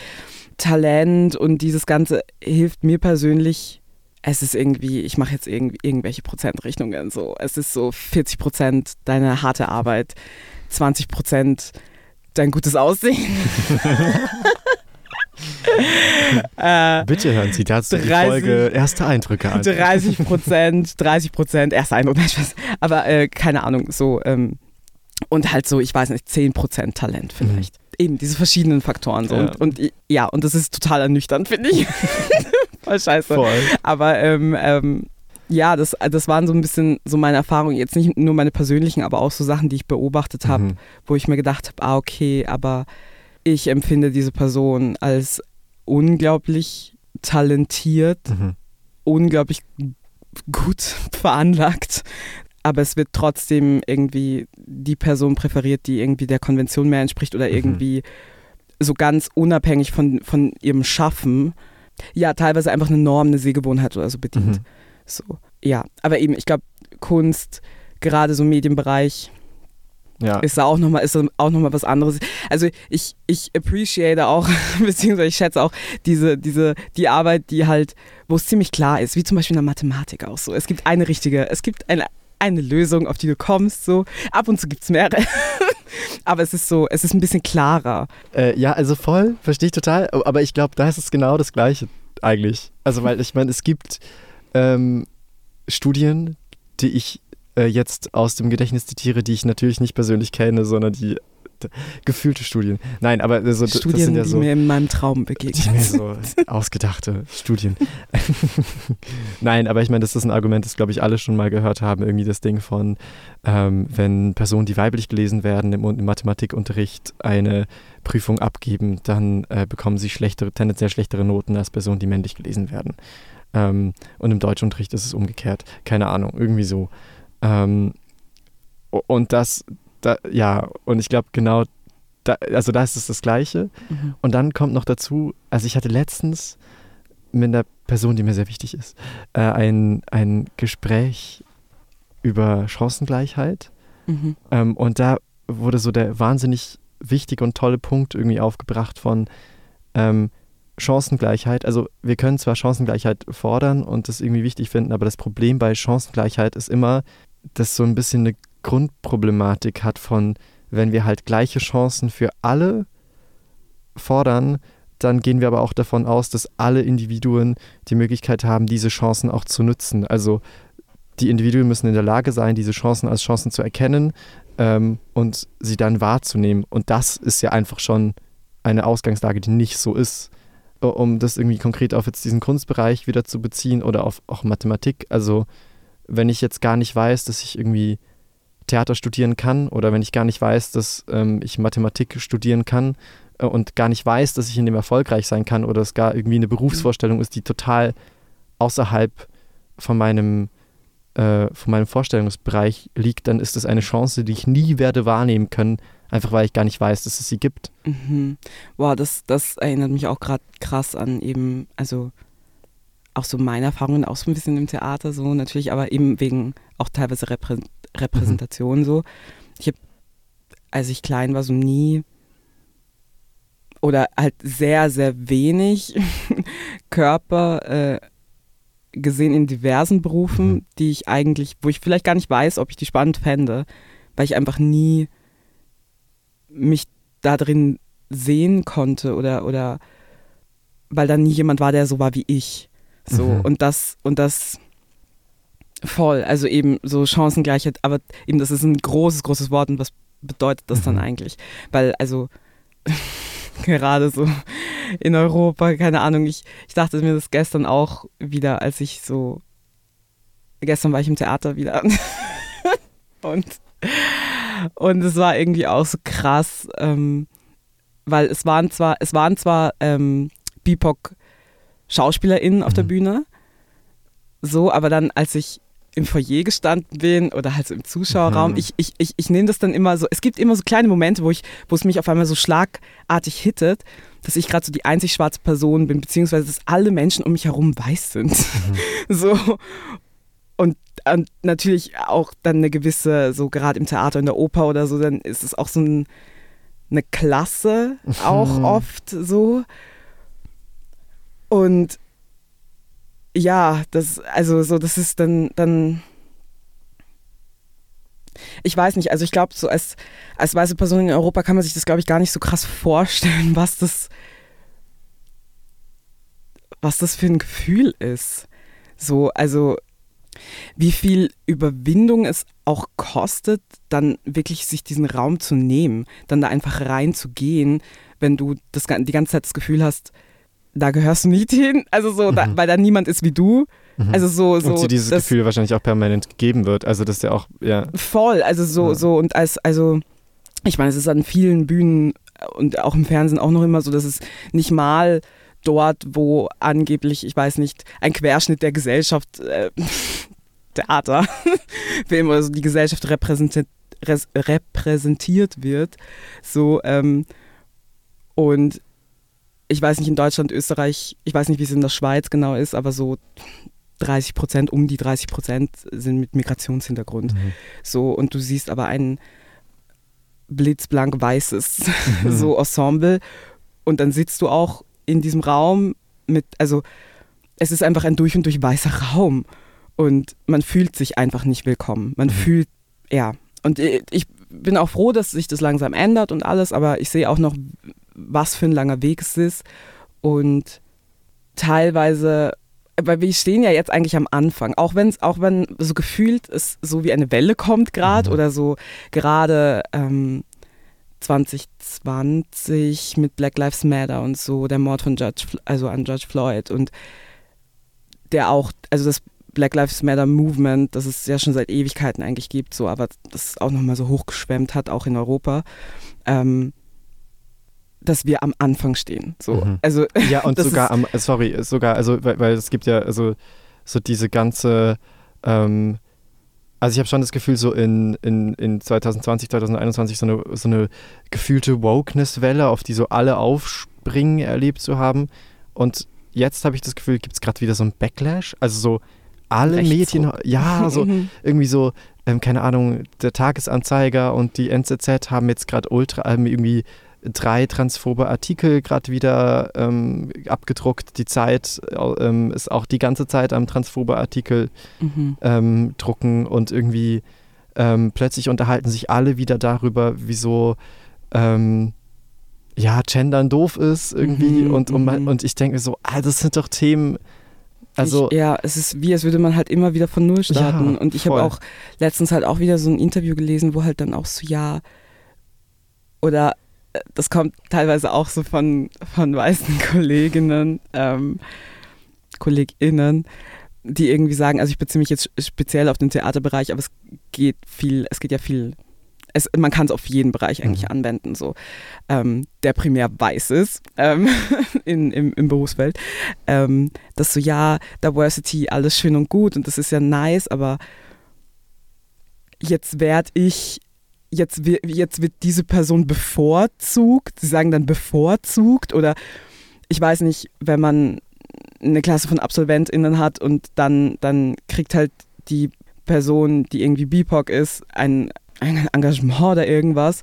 Talent und dieses Ganze hilft mir persönlich. Es ist irgendwie, ich mache jetzt irgendwie irgendwelche Prozentrechnungen so. Es ist so 40 Prozent deine harte Arbeit, 20 Prozent dein gutes Aussehen. äh, Bitte hören Sie dazu die 30 Folge Erste Eindrücke an. 30 Prozent, 30 Prozent, nein, Spaß. aber äh, keine Ahnung, so ähm, und halt so, ich weiß nicht, 10 Prozent Talent vielleicht. Eben, diese verschiedenen Faktoren so. Ja. Und, und ja, und das ist total ernüchternd, finde ich. Voll scheiße. Voll. Aber ähm, ähm, ja, das, das waren so ein bisschen so meine Erfahrungen, jetzt nicht nur meine persönlichen, aber auch so Sachen, die ich beobachtet habe, Mhm. wo ich mir gedacht habe, ah, okay, aber ich empfinde diese Person als unglaublich talentiert, Mhm. unglaublich gut veranlagt. Aber es wird trotzdem irgendwie die Person präferiert, die irgendwie der Konvention mehr entspricht oder Mhm. irgendwie so ganz unabhängig von, von ihrem Schaffen, ja, teilweise einfach eine Norm, eine Sehgewohnheit oder so bedient. Mhm. So, ja. Aber eben, ich glaube, Kunst, gerade so im Medienbereich, Ja. ist da auch nochmal ist da auch noch mal was anderes. Also ich, ich appreciate auch, beziehungsweise ich schätze auch diese, diese, die Arbeit, die halt, wo es ziemlich klar ist, wie zum Beispiel in der Mathematik auch so. Es gibt eine richtige, es gibt eine, eine Lösung, auf die du kommst, so. Ab und zu gibt es mehrere. Aber es ist so, es ist ein bisschen klarer. Äh, ja, also voll, verstehe ich total. Aber ich glaube, da ist es genau das Gleiche eigentlich. Also, weil ich meine, es gibt ähm, Studien, die ich äh, jetzt aus dem Gedächtnis zitiere, die ich natürlich nicht persönlich kenne, sondern die gefühlte Studien. Nein, aber also, d- das Studien, sind ja die so. mir in meinem Traum Die begegnen. mir so ausgedachte Studien. Nein, aber ich meine, das ist ein Argument, das, glaube ich, alle schon mal gehört haben. Irgendwie das Ding von, ähm, wenn Personen, die weiblich gelesen werden, im, im Mathematikunterricht eine Prüfung abgeben, dann äh, bekommen sie schlechtere, tendenziell schlechtere Noten als Personen, die männlich gelesen werden. Ähm, und im Deutschunterricht ist es umgekehrt. Keine Ahnung, irgendwie so. Ähm, und das, da, ja, und ich glaube, genau, da, also da ist es das Gleiche. Mhm. Und dann kommt noch dazu, also ich hatte letztens mit einer Person, die mir sehr wichtig ist, äh, ein, ein Gespräch über Chancengleichheit. Mhm. Ähm, und da wurde so der wahnsinnig wichtige und tolle Punkt irgendwie aufgebracht von ähm, Chancengleichheit. Also wir können zwar Chancengleichheit fordern und das irgendwie wichtig finden, aber das Problem bei Chancengleichheit ist immer, dass so ein bisschen eine Grundproblematik hat von, wenn wir halt gleiche Chancen für alle fordern, dann gehen wir aber auch davon aus, dass alle Individuen die Möglichkeit haben, diese Chancen auch zu nutzen. Also die Individuen müssen in der Lage sein, diese Chancen als Chancen zu erkennen ähm, und sie dann wahrzunehmen. Und das ist ja einfach schon eine Ausgangslage, die nicht so ist. Um das irgendwie konkret auf jetzt diesen Kunstbereich wieder zu beziehen oder auf auch Mathematik. Also wenn ich jetzt gar nicht weiß, dass ich irgendwie Theater studieren kann oder wenn ich gar nicht weiß, dass ähm, ich Mathematik studieren kann äh, und gar nicht weiß, dass ich in dem erfolgreich sein kann oder es gar irgendwie eine Berufsvorstellung ist, die total außerhalb von meinem, äh, von meinem Vorstellungsbereich liegt, dann ist das eine Chance, die ich nie werde wahrnehmen können, einfach weil ich gar nicht weiß, dass es sie gibt. Mhm. Boah, das, das erinnert mich auch gerade krass an eben, also auch so meine Erfahrungen, auch so ein bisschen im Theater so natürlich, aber eben wegen auch teilweise Reprä Repräsentation so. Ich habe, als ich klein war, so nie oder halt sehr, sehr wenig Körper äh, gesehen in diversen Berufen, Mhm. die ich eigentlich, wo ich vielleicht gar nicht weiß, ob ich die spannend fände, weil ich einfach nie mich da drin sehen konnte oder, oder weil da nie jemand war, der so war wie ich. So, Mhm. und das, und das voll, also eben so Chancengleichheit, aber eben das ist ein großes, großes Wort und was bedeutet das dann Mhm. eigentlich? Weil, also gerade so in Europa, keine Ahnung, ich, ich dachte mir das gestern auch wieder, als ich so, gestern war ich im Theater wieder und, und es war irgendwie auch so krass, ähm, weil es waren zwar, es waren zwar ähm, BIPOC-SchauspielerInnen auf der Mhm. Bühne. So, aber dann, als ich im Foyer gestanden bin oder halt so im Zuschauerraum, Mhm. ich, ich, ich, ich nehme das dann immer so, es gibt immer so kleine Momente, wo ich, wo es mich auf einmal so schlagartig hittet, dass ich gerade so die einzig schwarze Person bin, beziehungsweise dass alle Menschen um mich herum weiß sind. So. Und, und natürlich auch dann eine gewisse, so gerade im Theater, in der Oper oder so, dann ist es auch so ein, eine Klasse auch Mhm. oft so. Und ja, das, also so, das ist dann, dann ich weiß nicht, also ich glaube, so als, als weiße Person in Europa kann man sich das, glaube ich, gar nicht so krass vorstellen, was das, was das für ein Gefühl ist. So, also wie viel Überwindung es auch kostet, dann wirklich sich diesen Raum zu nehmen, dann da einfach reinzugehen, wenn du das, die ganze Zeit das Gefühl hast, da gehörst du nicht hin, also so, da, Mhm. weil da niemand ist wie du. Mhm. Also so, so und sie dieses das- Gefühl wahrscheinlich auch permanent gegeben wird. Also das ist ja auch, ja. Voll, also so, Ja. so und als, also ich meine, es ist an vielen Bühnen und auch im Fernsehen auch noch immer so, dass es nicht mal dort, wo angeblich, ich weiß nicht, ein Querschnitt der Gesellschaft, äh, Theater, Film oder so die Gesellschaft repräsentiert, res, repräsentiert wird, so ähm, und ich weiß nicht, in Deutschland, Österreich, ich weiß nicht, wie es in der Schweiz genau ist, aber so 30 Prozent, um die 30 Prozent sind mit Migrationshintergrund. Mhm. So, und du siehst aber ein blitzblank weißes Mhm. so Ensemble und dann sitzt du auch in diesem Raum mit, also es ist einfach ein durch und durch weißer Raum und man fühlt sich einfach nicht willkommen. Man Mhm. fühlt, ja. Und ich ich bin auch froh, dass sich das langsam ändert und alles, aber ich sehe auch noch, was für ein langer Weg es ist und teilweise weil wir stehen ja jetzt eigentlich am Anfang, auch wenn es, auch wenn so gefühlt es so wie eine Welle kommt gerade Mhm. oder so gerade ähm, 2020 mit Black Lives Matter und so der Mord von Judge, also an Judge Floyd und der auch, also das Black Lives Matter Movement, das es ja schon seit Ewigkeiten eigentlich gibt, so, aber das auch nochmal so hochgeschwemmt hat, auch in Europa, ähm, dass wir am Anfang stehen. So, Mhm. also Ja, und sogar am, sorry, sogar, also, weil, weil es gibt ja also so diese ganze, ähm, also ich habe schon das Gefühl, so in, in, in 2020, 2021 so eine, so eine gefühlte Wokeness-Welle, auf die so alle aufspringen, erlebt zu haben. Und jetzt habe ich das Gefühl, gibt es gerade wieder so ein Backlash. Also so alle Rechtsruck. Medien, ja, so Mhm. irgendwie so, ähm, keine Ahnung, der Tagesanzeiger und die NZZ haben jetzt gerade ultra, haben irgendwie drei transphobe Artikel gerade wieder ähm, abgedruckt. Die Zeit äh, ähm, ist auch die ganze Zeit am transphobe Artikel Mhm. ähm, drucken und irgendwie ähm, plötzlich unterhalten sich alle wieder darüber, wieso ähm, ja, Gendern doof ist irgendwie Mhm, und, und, man, mhm. und ich denke mir so, ah, das sind doch Themen, also ich, ja, es ist wie, als würde man halt immer wieder von Null starten. Ja, und ich habe auch letztens halt auch wieder so ein Interview gelesen, wo halt dann auch so, ja, oder äh, das kommt teilweise auch so von, von weißen Kolleginnen, ähm, KollegInnen, die irgendwie sagen, also ich beziehe mich jetzt speziell auf den Theaterbereich, aber es geht viel, es geht ja viel, es, man kann es auf jeden Bereich eigentlich Mhm. anwenden, so, ähm, der primär weiß ist ähm, in, im, im Berufsfeld, ähm, dass so, ja, Diversity, alles schön und gut und das ist ja nice, aber jetzt werde ich, jetzt, jetzt wird diese Person bevorzugt, sie sagen dann bevorzugt oder ich weiß nicht, wenn man eine Klasse von AbsolventInnen hat und dann, dann kriegt halt die Person, die irgendwie BIPOC ist, ein, ein Engagement oder irgendwas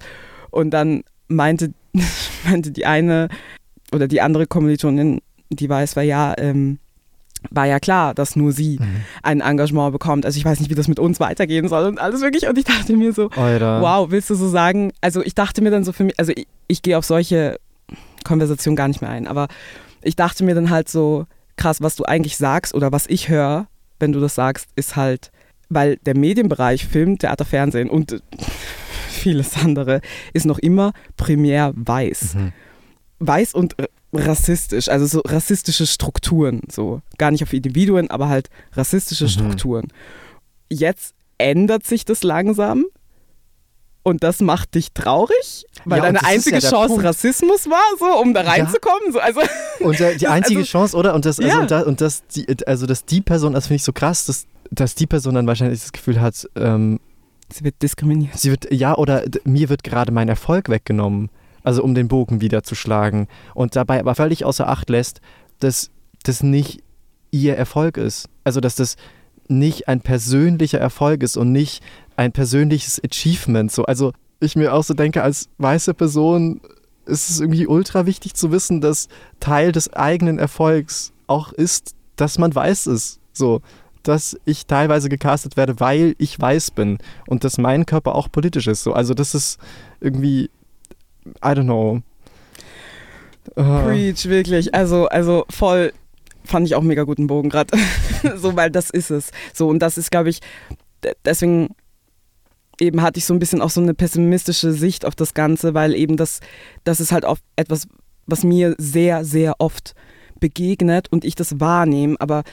und dann meinte, meinte die eine oder die andere Kommilitonin, die weiß, war ja, ähm, war ja klar, dass nur sie Mhm. ein Engagement bekommt. Also ich weiß nicht, wie das mit uns weitergehen soll und alles wirklich. Und ich dachte mir so, Alter. wow, willst du so sagen? Also ich dachte mir dann so für mich, also ich, ich gehe auf solche Konversationen gar nicht mehr ein, aber ich dachte mir dann halt so, krass, was du eigentlich sagst oder was ich höre, wenn du das sagst, ist halt, weil der Medienbereich, Film, Theater, Fernsehen und äh, vieles andere ist noch immer primär weiß Mhm. weiß und äh, rassistisch, also so rassistische Strukturen, so gar nicht auf Individuen, aber halt rassistische Mhm. Strukturen. Jetzt ändert sich das langsam und das macht dich traurig, weil Ja, deine das einzige ja Chance Punkt. Rassismus war, so um da Ja. reinzukommen. So, also Und die einzige Also- Chance, oder? Und das, also, Ja. und, da, und das, die, also dass die Person, das finde ich so krass, dass, dass die Person dann wahrscheinlich das Gefühl hat, ähm, Sie wird diskriminiert. sie wird, ja, oder mir wird gerade mein Erfolg weggenommen. Also um den Bogen wieder zu schlagen. Und dabei aber völlig außer Acht lässt, dass das nicht ihr Erfolg ist. Also dass das nicht ein persönlicher Erfolg ist und nicht ein persönliches Achievement. So, also ich mir auch so denke, als weiße Person ist es irgendwie ultra wichtig zu wissen, dass Teil des eigenen Erfolgs auch ist, dass man weiß ist. So, dass ich teilweise gecastet werde, weil ich weiß bin und dass mein Körper auch politisch ist. So, also das ist irgendwie, I don't know. Äh, Preach, wirklich. Also, also voll fand ich auch mega guten Bogen gerade. so, weil das ist es. So, und das ist, glaube ich, de- deswegen eben hatte ich so ein bisschen auch so eine pessimistische Sicht auf das Ganze, weil eben das, das ist halt auch etwas, was mir sehr, sehr oft begegnet und ich das wahrnehme, aber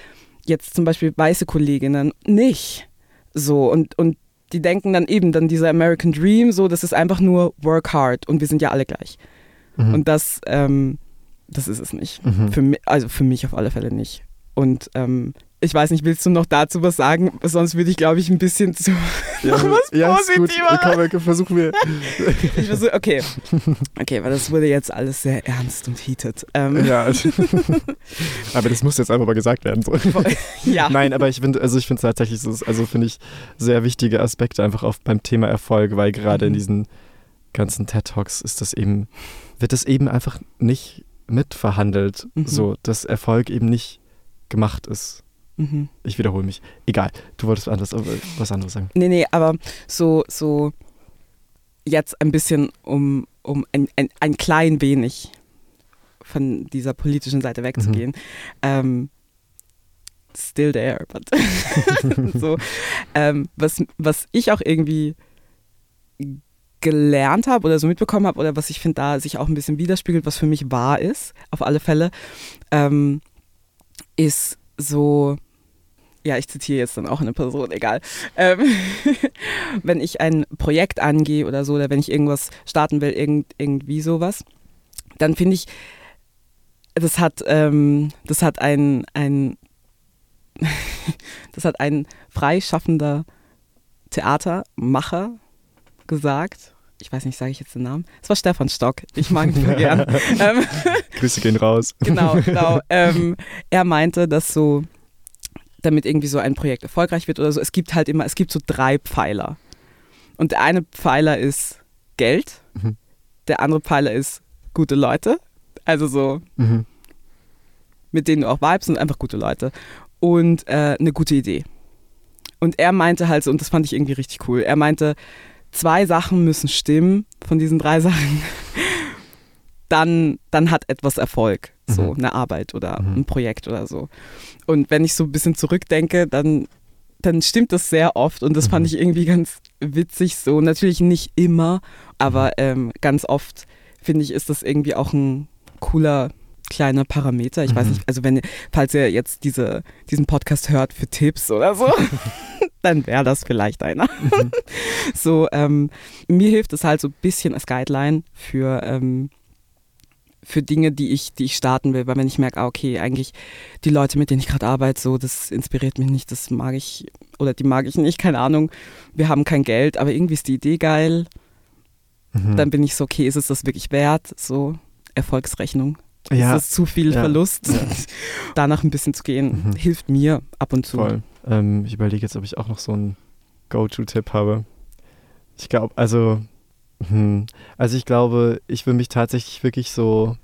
jetzt zum Beispiel weiße Kolleginnen nicht. So, und, und die denken dann eben dann dieser American Dream, so, das ist einfach nur work hard und wir sind ja alle gleich. mhm, Und das, ähm, das ist es nicht. mhm. Für mich, also für mich auf alle Fälle nicht. Und ähm, ich weiß nicht, willst du noch dazu was sagen? Sonst würde ich, glaube ich, ein bisschen zu. Ja, noch was ja, ist gut. positiver. Komm, wir versuchen wir. Ich versuche, okay. Okay, weil das wurde jetzt alles sehr ernst und heated. Ähm, Ja. aber das muss jetzt einfach mal gesagt werden. So. ja. Nein, aber ich finde, also ich finde tatsächlich, also finde ich sehr wichtige Aspekte einfach auf beim Thema Erfolg, weil gerade in Mhm. diesen ganzen TED Talks ist das eben, wird das eben einfach nicht mitverhandelt, Mhm. so dass Erfolg eben nicht gemacht ist. Mhm. Ich wiederhole mich. Egal, du wolltest anders, äh, was anderes sagen. Nee, nee, aber so, so jetzt ein bisschen um, um ein, ein, ein klein wenig von dieser politischen Seite wegzugehen. Ähm, still there, but so. Ähm, was, was ich auch irgendwie gelernt habe oder so mitbekommen habe oder was ich finde da sich auch ein bisschen widerspiegelt, was für mich wahr ist, auf alle Fälle, ähm, ist so, ja, ich zitiere jetzt dann auch eine Person, egal. Ähm, wenn ich ein Projekt angehe oder so, oder wenn ich irgendwas starten will, irgend, irgendwie sowas, dann finde ich, das hat, ähm, das hat ein, ein, das hat ein freischaffender Theatermacher gesagt. Ich weiß nicht, sage ich jetzt den Namen? Es war Stefan Stock. Ich mag ihn gern. ähm, Grüße gehen raus. genau, genau. Ähm, er meinte, dass so, damit irgendwie so ein Projekt erfolgreich wird oder so, es gibt halt immer, es gibt so drei Pfeiler. Und der eine Pfeiler ist Geld, Mhm. der andere Pfeiler ist gute Leute, also so, Mhm. mit denen du auch vibes und einfach gute Leute. Und äh, eine gute Idee. Und er meinte halt so, und das fand ich irgendwie richtig cool, er meinte, zwei Sachen müssen stimmen von diesen drei Sachen. Dann, dann hat etwas Erfolg, so Mhm. eine Arbeit oder Mhm. ein Projekt oder so. Und wenn ich so ein bisschen zurückdenke, dann, dann stimmt das sehr oft und das fand Mhm. ich irgendwie ganz witzig so. Natürlich nicht immer, aber ähm, ganz oft finde ich, ist das irgendwie auch ein cooler kleiner Parameter. Ich weiß Mhm. nicht, also wenn, falls ihr jetzt diese, diesen Podcast hört für Tipps oder so, dann wäre das vielleicht einer. Mhm. So, ähm, mir hilft es halt so ein bisschen als Guideline für, ähm, für Dinge, die ich, die ich starten will, weil wenn ich merke, ah, okay, eigentlich die Leute, mit denen ich gerade arbeite, so, das inspiriert mich nicht, das mag ich oder die mag ich nicht, keine Ahnung. Wir haben kein Geld, aber irgendwie ist die Idee geil. Mhm. Dann bin ich so, okay, ist es das wirklich wert? So, Erfolgsrechnung. ja, Ist das zu viel Ja. Verlust? Ja. Danach ein bisschen zu gehen, Mhm. hilft mir ab und zu. Voll. Ähm, ich überlege jetzt, ob ich auch noch so einen Go-To-Tipp habe. Ich glaube, also, hm, also ich glaube, ich will mich tatsächlich wirklich so,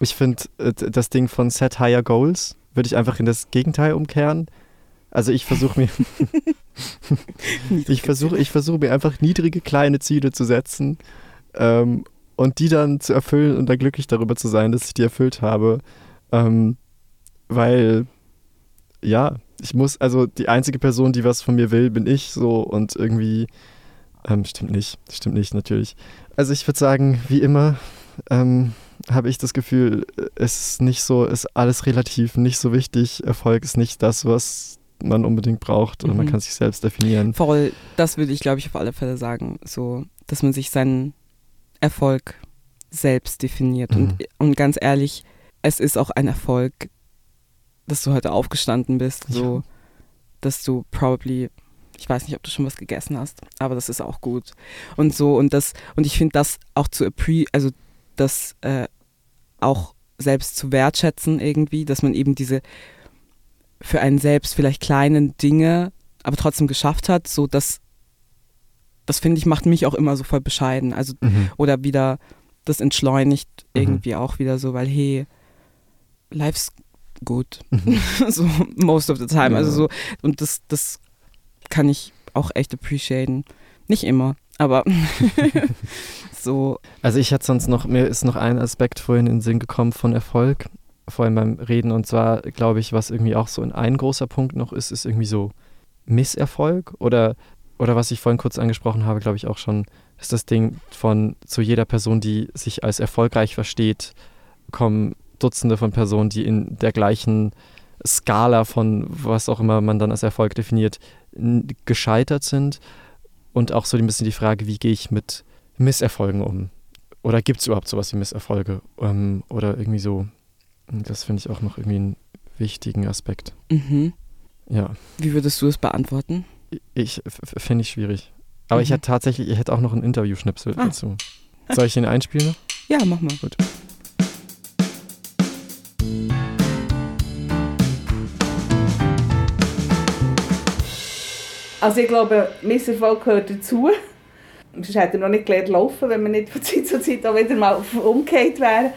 ich finde äh, das Ding von Set Higher Goals würde ich einfach in das Gegenteil umkehren. Also ich versuche mir, ich versuche, ich versuche mir einfach niedrige kleine Ziele zu setzen ähm, und die dann zu erfüllen und dann glücklich darüber zu sein, dass ich die erfüllt habe, ähm, weil ja, ich muss, also die einzige Person, die was von mir will, bin ich so und irgendwie, ähm, stimmt nicht, stimmt nicht, natürlich. Also ich würde sagen, wie immer ähm, habe ich das Gefühl, es ist nicht so, ist alles relativ, nicht so wichtig. Erfolg ist nicht das, was man unbedingt braucht man Mhm. kann sich selbst definieren. Voll, das würde ich, glaube ich, auf alle Fälle sagen. So, dass man sich seinen Erfolg selbst definiert. Mhm. Und, und ganz ehrlich, es ist auch ein Erfolg, dass du heute aufgestanden bist, so, Ja. dass du probably, ich weiß nicht, ob du schon was gegessen hast, aber das ist auch gut. Und so, und das, und ich finde das auch zu appre, also das äh, auch selbst zu wertschätzen irgendwie, dass man eben diese für einen selbst vielleicht kleinen Dinge, aber trotzdem geschafft hat, so dass das finde ich macht mich auch immer so voll bescheiden. Also Mhm. oder wieder das entschleunigt Mhm. irgendwie auch wieder so, weil hey, life's gut. Mhm. so most of the time. Ja. Also so, und das, das kann ich auch echt appreciaten. Nicht immer, aber so, Also ich hatte sonst noch, mir ist noch ein Aspekt vorhin in den Sinn gekommen von Erfolg, vor allem beim Reden. Und zwar, glaube ich, was irgendwie auch so ein großer Punkt noch ist, ist irgendwie so Misserfolg oder, oder was ich vorhin kurz angesprochen habe, glaube ich auch schon, ist das Ding von zu jeder Person, die sich als erfolgreich versteht, kommen Dutzende von Personen, die in der gleichen Skala von was auch immer man dann als Erfolg definiert, gescheitert sind. Und auch so ein bisschen die Frage, wie gehe ich mit Misserfolgen um? Oder gibt es überhaupt sowas wie Misserfolge? Ähm, oder irgendwie so. Das finde ich auch noch irgendwie einen wichtigen Aspekt. mhm. Ja, wie würdest du es beantworten? ich finde ich schwierig. Aber ich Mhm. hätte tatsächlich, ich hätte auch noch einen Interview-Schnipsel Ah. dazu. Soll ich den einspielen? Ja, mach mal. Gut. Also ich glaube, Misserfolg gehört dazu. Sonst hätte er noch nicht gelernt laufen, wenn wir nicht von Zeit zu Zeit auch wieder mal umgekehrt wären.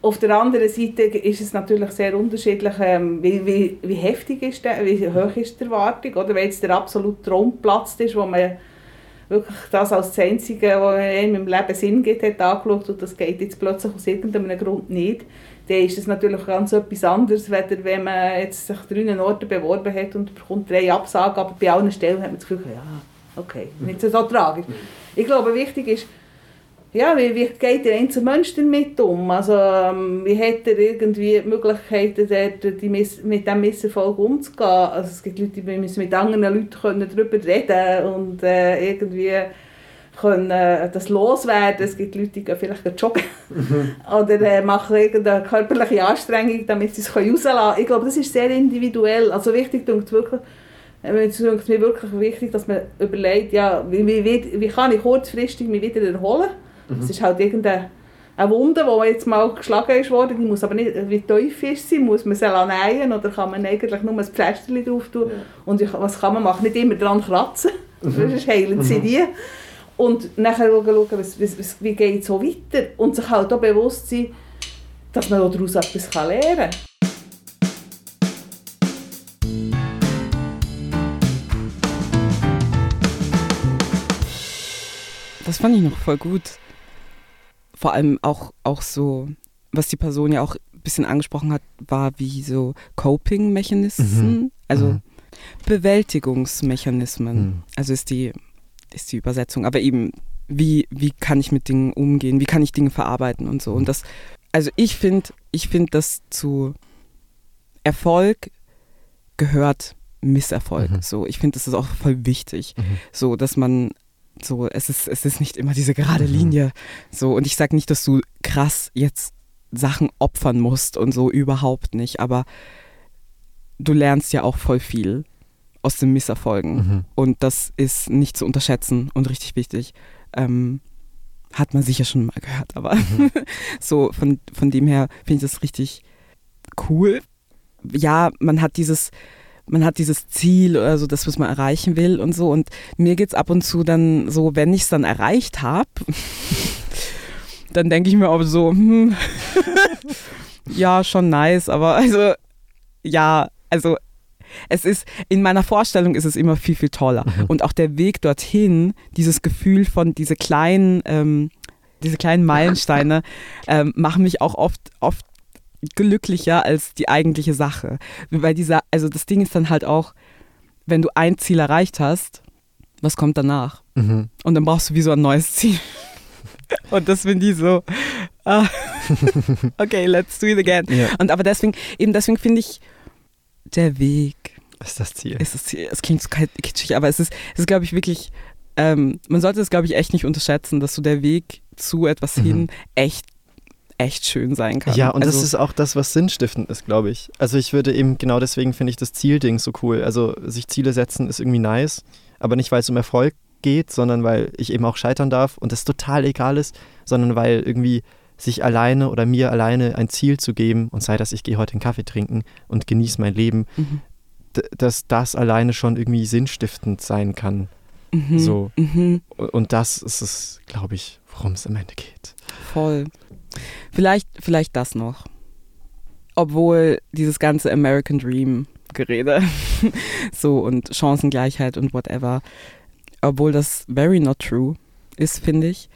Auf der anderen Seite ist es natürlich sehr unterschiedlich, ähm, wie, wie, wie heftig ist der, wie hoch ist die Erwartung. Oder wenn jetzt der absolute Traum geplatzt ist, wo man wirklich das als das Einzige, was einem im Leben Sinn gibt, hat angeschaut und das geht jetzt plötzlich aus irgendeinem Grund nicht, dann ist es natürlich ganz etwas anderes, weder wenn man jetzt sich drei Orten beworben hat und bekommt drei Absagen, aber bei allen Stellen hat man das Gefühl, ja, okay, nicht so tragisch. Ich glaube, wichtig ist, ja, wie, wie geht der einzelne Mensch damit um? Also, ähm, wie hat er irgendwie die Möglichkeiten, dort die Miss, mit diesem Misserfolg umzugehen? Also, es gibt Leute, die müssen mit anderen Leuten darüber reden und äh, irgendwie können äh, das loswerden. Es gibt Leute, die gehen vielleicht joggen oder äh, machen irgendeine körperliche Anstrengung, damit sie es rauslassen können. Ich glaube, das ist sehr individuell. Also wichtig ist wirklich, äh, es ist mir wirklich wichtig, dass man überlegt, ja, wie, wie, wie, wie kann ich kurzfristig mich wieder erholen. Es ist halt irgendeine eine Wunde, die jetzt mal geschlagen ist worden, die muss aber nicht, wie tief ist sie, muss man sie nähen oder kann man eigentlich nur ein Pflasterchen drauf tun und ich, was kann man machen? Nicht immer dran kratzen, sonst heilen sie die. Und nachher schauen, was, was, was, wie geht es so weiter und sich halt auch bewusst sein, dass man daraus etwas lernen kann. Das fand ich noch voll gut. Vor allem auch, auch so, was die Person ja auch ein bisschen angesprochen hat, war wie so Coping-Mechanismen, Mhm. also Mhm. Bewältigungsmechanismen. Mhm. Also ist die, ist die Übersetzung. Aber eben, wie, wie kann ich mit Dingen umgehen, wie kann ich Dinge verarbeiten und so. Und das, also ich finde, ich finde, dass zu Erfolg gehört Misserfolg. Mhm. So, ich finde, das ist auch voll wichtig. Mhm. So, dass man so, es ist, es ist nicht immer diese gerade Mhm. Linie. So, und ich sage nicht, dass du krass jetzt Sachen opfern musst und so überhaupt nicht, aber du lernst ja auch voll viel aus den Misserfolgen. Mhm. Und das ist nicht zu unterschätzen und richtig wichtig. Ähm, hat man sicher schon mal gehört, aber Mhm. so von, von dem her finde ich das richtig cool. Ja, man hat dieses, man hat dieses Ziel oder so, das, was man erreichen will und so. Und mir geht es ab und zu dann so, wenn ich es dann erreicht habe, dann denke ich mir auch so, hm, ja, schon nice, aber also, ja, also es ist, in meiner Vorstellung ist es immer viel, viel toller. Mhm. Und auch der Weg dorthin, dieses Gefühl von diese kleinen, ähm, diese kleinen Meilensteine, ähm, machen mich auch oft, oft glücklicher als die eigentliche Sache. Weil dieser, also das Ding ist dann halt auch, wenn du ein Ziel erreicht hast, was kommt danach? Mhm. Und dann brauchst du wie so ein neues Ziel. Und das finde ich so, ah, okay, let's do it again. Ja, Und aber deswegen, eben deswegen finde ich, der Weg ist das Ziel. ist das Ziel. Es klingt so kitschig, aber es ist, es ist glaube ich, wirklich, ähm, man sollte es, glaube ich, echt nicht unterschätzen, dass so der Weg zu etwas Mhm. hin echt, echt schön sein kann. Ja, und also, das ist auch das, was sinnstiftend ist, glaube ich. Also ich würde eben, genau deswegen finde ich das Zielding so cool. Also sich Ziele setzen ist irgendwie nice, aber nicht, weil es um Erfolg geht, sondern weil ich eben auch scheitern darf und das total egal ist, sondern weil irgendwie sich alleine oder mir alleine ein Ziel zu geben und sei das, ich gehe heute einen Kaffee trinken und genieße mein Leben, mhm. dass das alleine schon irgendwie sinnstiftend sein kann. Mhm. So. Mhm. Und das ist es, glaube ich, worum es am Ende geht. Voll. Vielleicht, vielleicht das noch. Obwohl dieses ganze American Dream Gerede so und Chancengleichheit und whatever, obwohl das very not true ist, finde ich,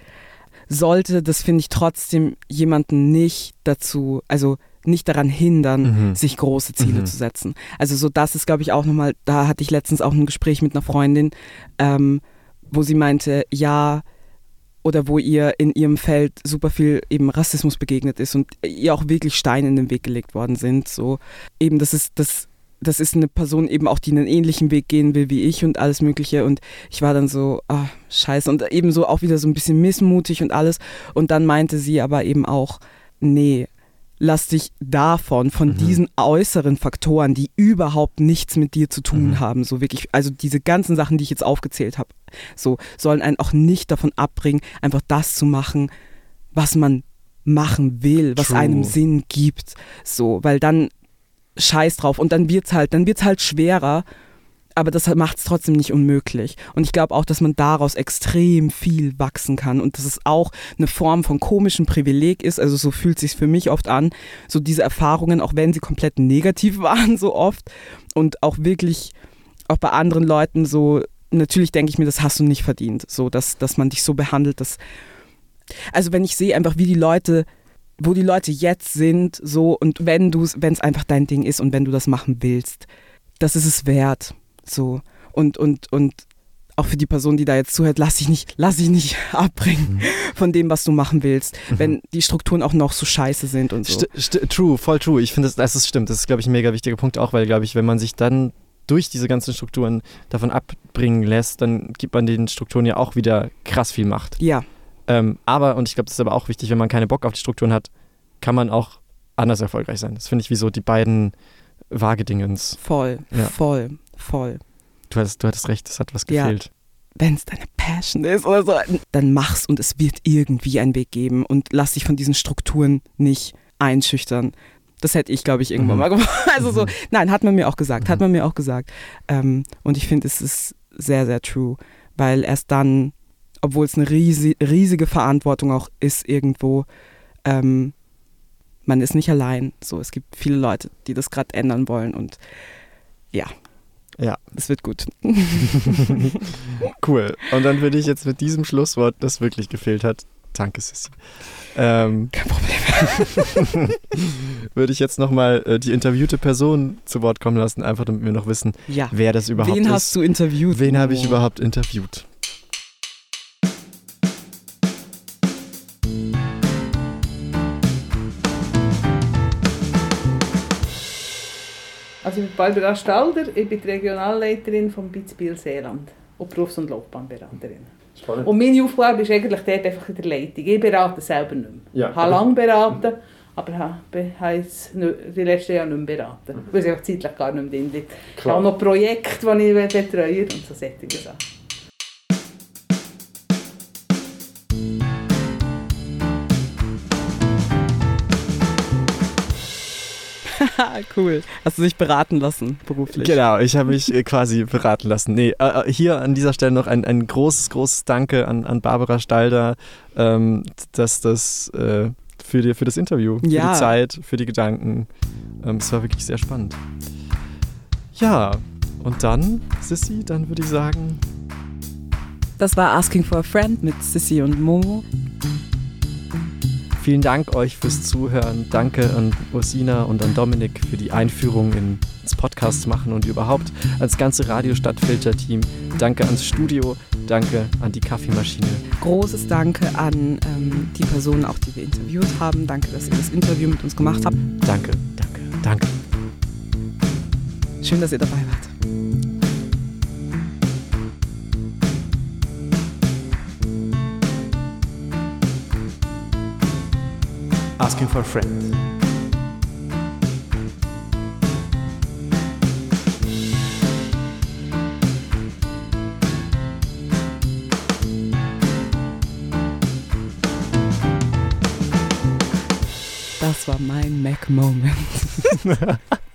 sollte das, finde ich, trotzdem jemanden nicht dazu, also nicht daran hindern, Mhm. sich große Ziele Mhm. zu setzen. Also so das ist, glaube ich, auch nochmal, da hatte ich letztens auch ein Gespräch mit einer Freundin, ähm, wo sie meinte, ja, oder wo ihr in ihrem Feld super viel eben Rassismus begegnet ist und ihr auch wirklich Steine in den Weg gelegt worden sind. So eben, das ist, das, das ist eine Person eben auch, die einen ähnlichen Weg gehen will wie ich und alles Mögliche. Und ich war dann so, ah, scheiße. Und eben so auch wieder so ein bisschen missmutig und alles. Und dann meinte sie aber eben auch, nee, lass dich davon, von Mhm. diesen äußeren Faktoren, die überhaupt nichts mit dir zu tun Mhm. haben, so wirklich, also diese ganzen Sachen, die ich jetzt aufgezählt habe, so sollen einen auch nicht davon abbringen, einfach das zu machen, was man machen will, was True. einem Sinn gibt, so, weil dann scheiß drauf und dann wird's halt, dann wird's halt schwerer, aber das macht es trotzdem nicht unmöglich. Und ich glaube auch, dass man daraus extrem viel wachsen kann und dass es auch eine Form von komischem Privileg ist. Also so fühlt sich für mich oft an, so diese Erfahrungen, auch wenn sie komplett negativ waren, so oft und auch wirklich auch bei anderen Leuten so. Natürlich denke ich mir, das hast du nicht verdient, so dass, dass man dich so behandelt, dass also wenn ich sehe einfach, wie die Leute, wo die Leute jetzt sind, so und wenn du wenn es einfach dein Ding ist und wenn du das machen willst, das ist es wert. So. Und, und, und auch für die Person, die da jetzt zuhört, lass dich nicht, lass dich nicht abbringen Mhm. von dem, was du machen willst, wenn die Strukturen auch noch so scheiße sind und so. St st true, voll true. Ich finde, das, das ist stimmt. Das ist, glaube ich, ein mega wichtiger Punkt auch, weil, glaube ich, wenn man sich dann durch diese ganzen Strukturen davon abbringen lässt, dann gibt man den Strukturen ja auch wieder krass viel Macht. Ja, Ähm, aber, und ich glaube, das ist aber auch wichtig, wenn man keine Bock auf die Strukturen hat, kann man auch anders erfolgreich sein. Das finde ich wie so die beiden Waagedingens. voll, Ja. voll, voll. Du hattest, du hattest recht, das hat was Ja. gefehlt. Wenn es deine Passion ist oder so, dann mach's und es wird irgendwie einen Weg geben und lass dich von diesen Strukturen nicht einschüchtern. Das hätte ich, glaube ich, irgendwann Mhm. mal gemacht. Also so, Mhm. nein, hat man mir auch gesagt, hat Mhm. man mir auch gesagt. Ähm, und ich finde, es ist sehr, sehr true, weil erst dann, obwohl es eine riesi riesige Verantwortung auch ist irgendwo, ähm, man ist nicht allein. So, es gibt viele Leute, die das gerade ändern wollen und ja, Ja, es wird gut. cool. Und dann würde ich jetzt mit diesem Schlusswort, das wirklich gefehlt hat, danke Sissi, ähm, Kein Problem. würde ich jetzt nochmal äh, die interviewte Person zu Wort kommen lassen, einfach damit wir noch wissen, Ja. wer das überhaupt Wen ist. hast du interviewt? Wen habe ich überhaupt interviewt? Also ich bin Barbara Stalder, ich bin die Regionalleiterin vom BITS Biel Seeland und Berufs- und Laufbahnberaterin. Spannend. Und meine Aufgabe ist eigentlich dort einfach in der Leitung. Ich berate selber nicht mehr. Ja. Ich habe lange beraten, aber habe habe jetzt nicht- die letzten Jahre nicht mehr beraten. Weil es einfach zeitlich gar nicht mehr drin liegt. Ich habe noch Projekte, die ich betreue und so solche Sachen. Cool. Hast du dich beraten lassen, beruflich? Genau, ich habe mich äh, quasi beraten lassen. Nee, äh, äh, hier an dieser Stelle noch ein, ein großes, großes Danke an, an Barbara Stalder, ähm, dass das äh, für, die, für das Interview, für Ja. die Zeit, für die Gedanken. Ähm, es war wirklich sehr spannend. Ja, und dann, Sissy, dann würde ich sagen, Das war Asking for a Friend mit Sissy und Momo. Vielen Dank euch fürs Zuhören. Danke an Ursina und an Dominik für die Einführung in, ins Podcast machen und überhaupt ans ganze Radio Stadtfilter-Team. Danke ans Studio, danke an die Kaffeemaschine. Großes Danke an ähm, die Personen, auch die wir interviewt haben. Danke, dass ihr das Interview mit uns gemacht habt. Danke, danke, danke. Schön, dass ihr dabei wart. Asking for a friend. Das war mein Mac-Moment.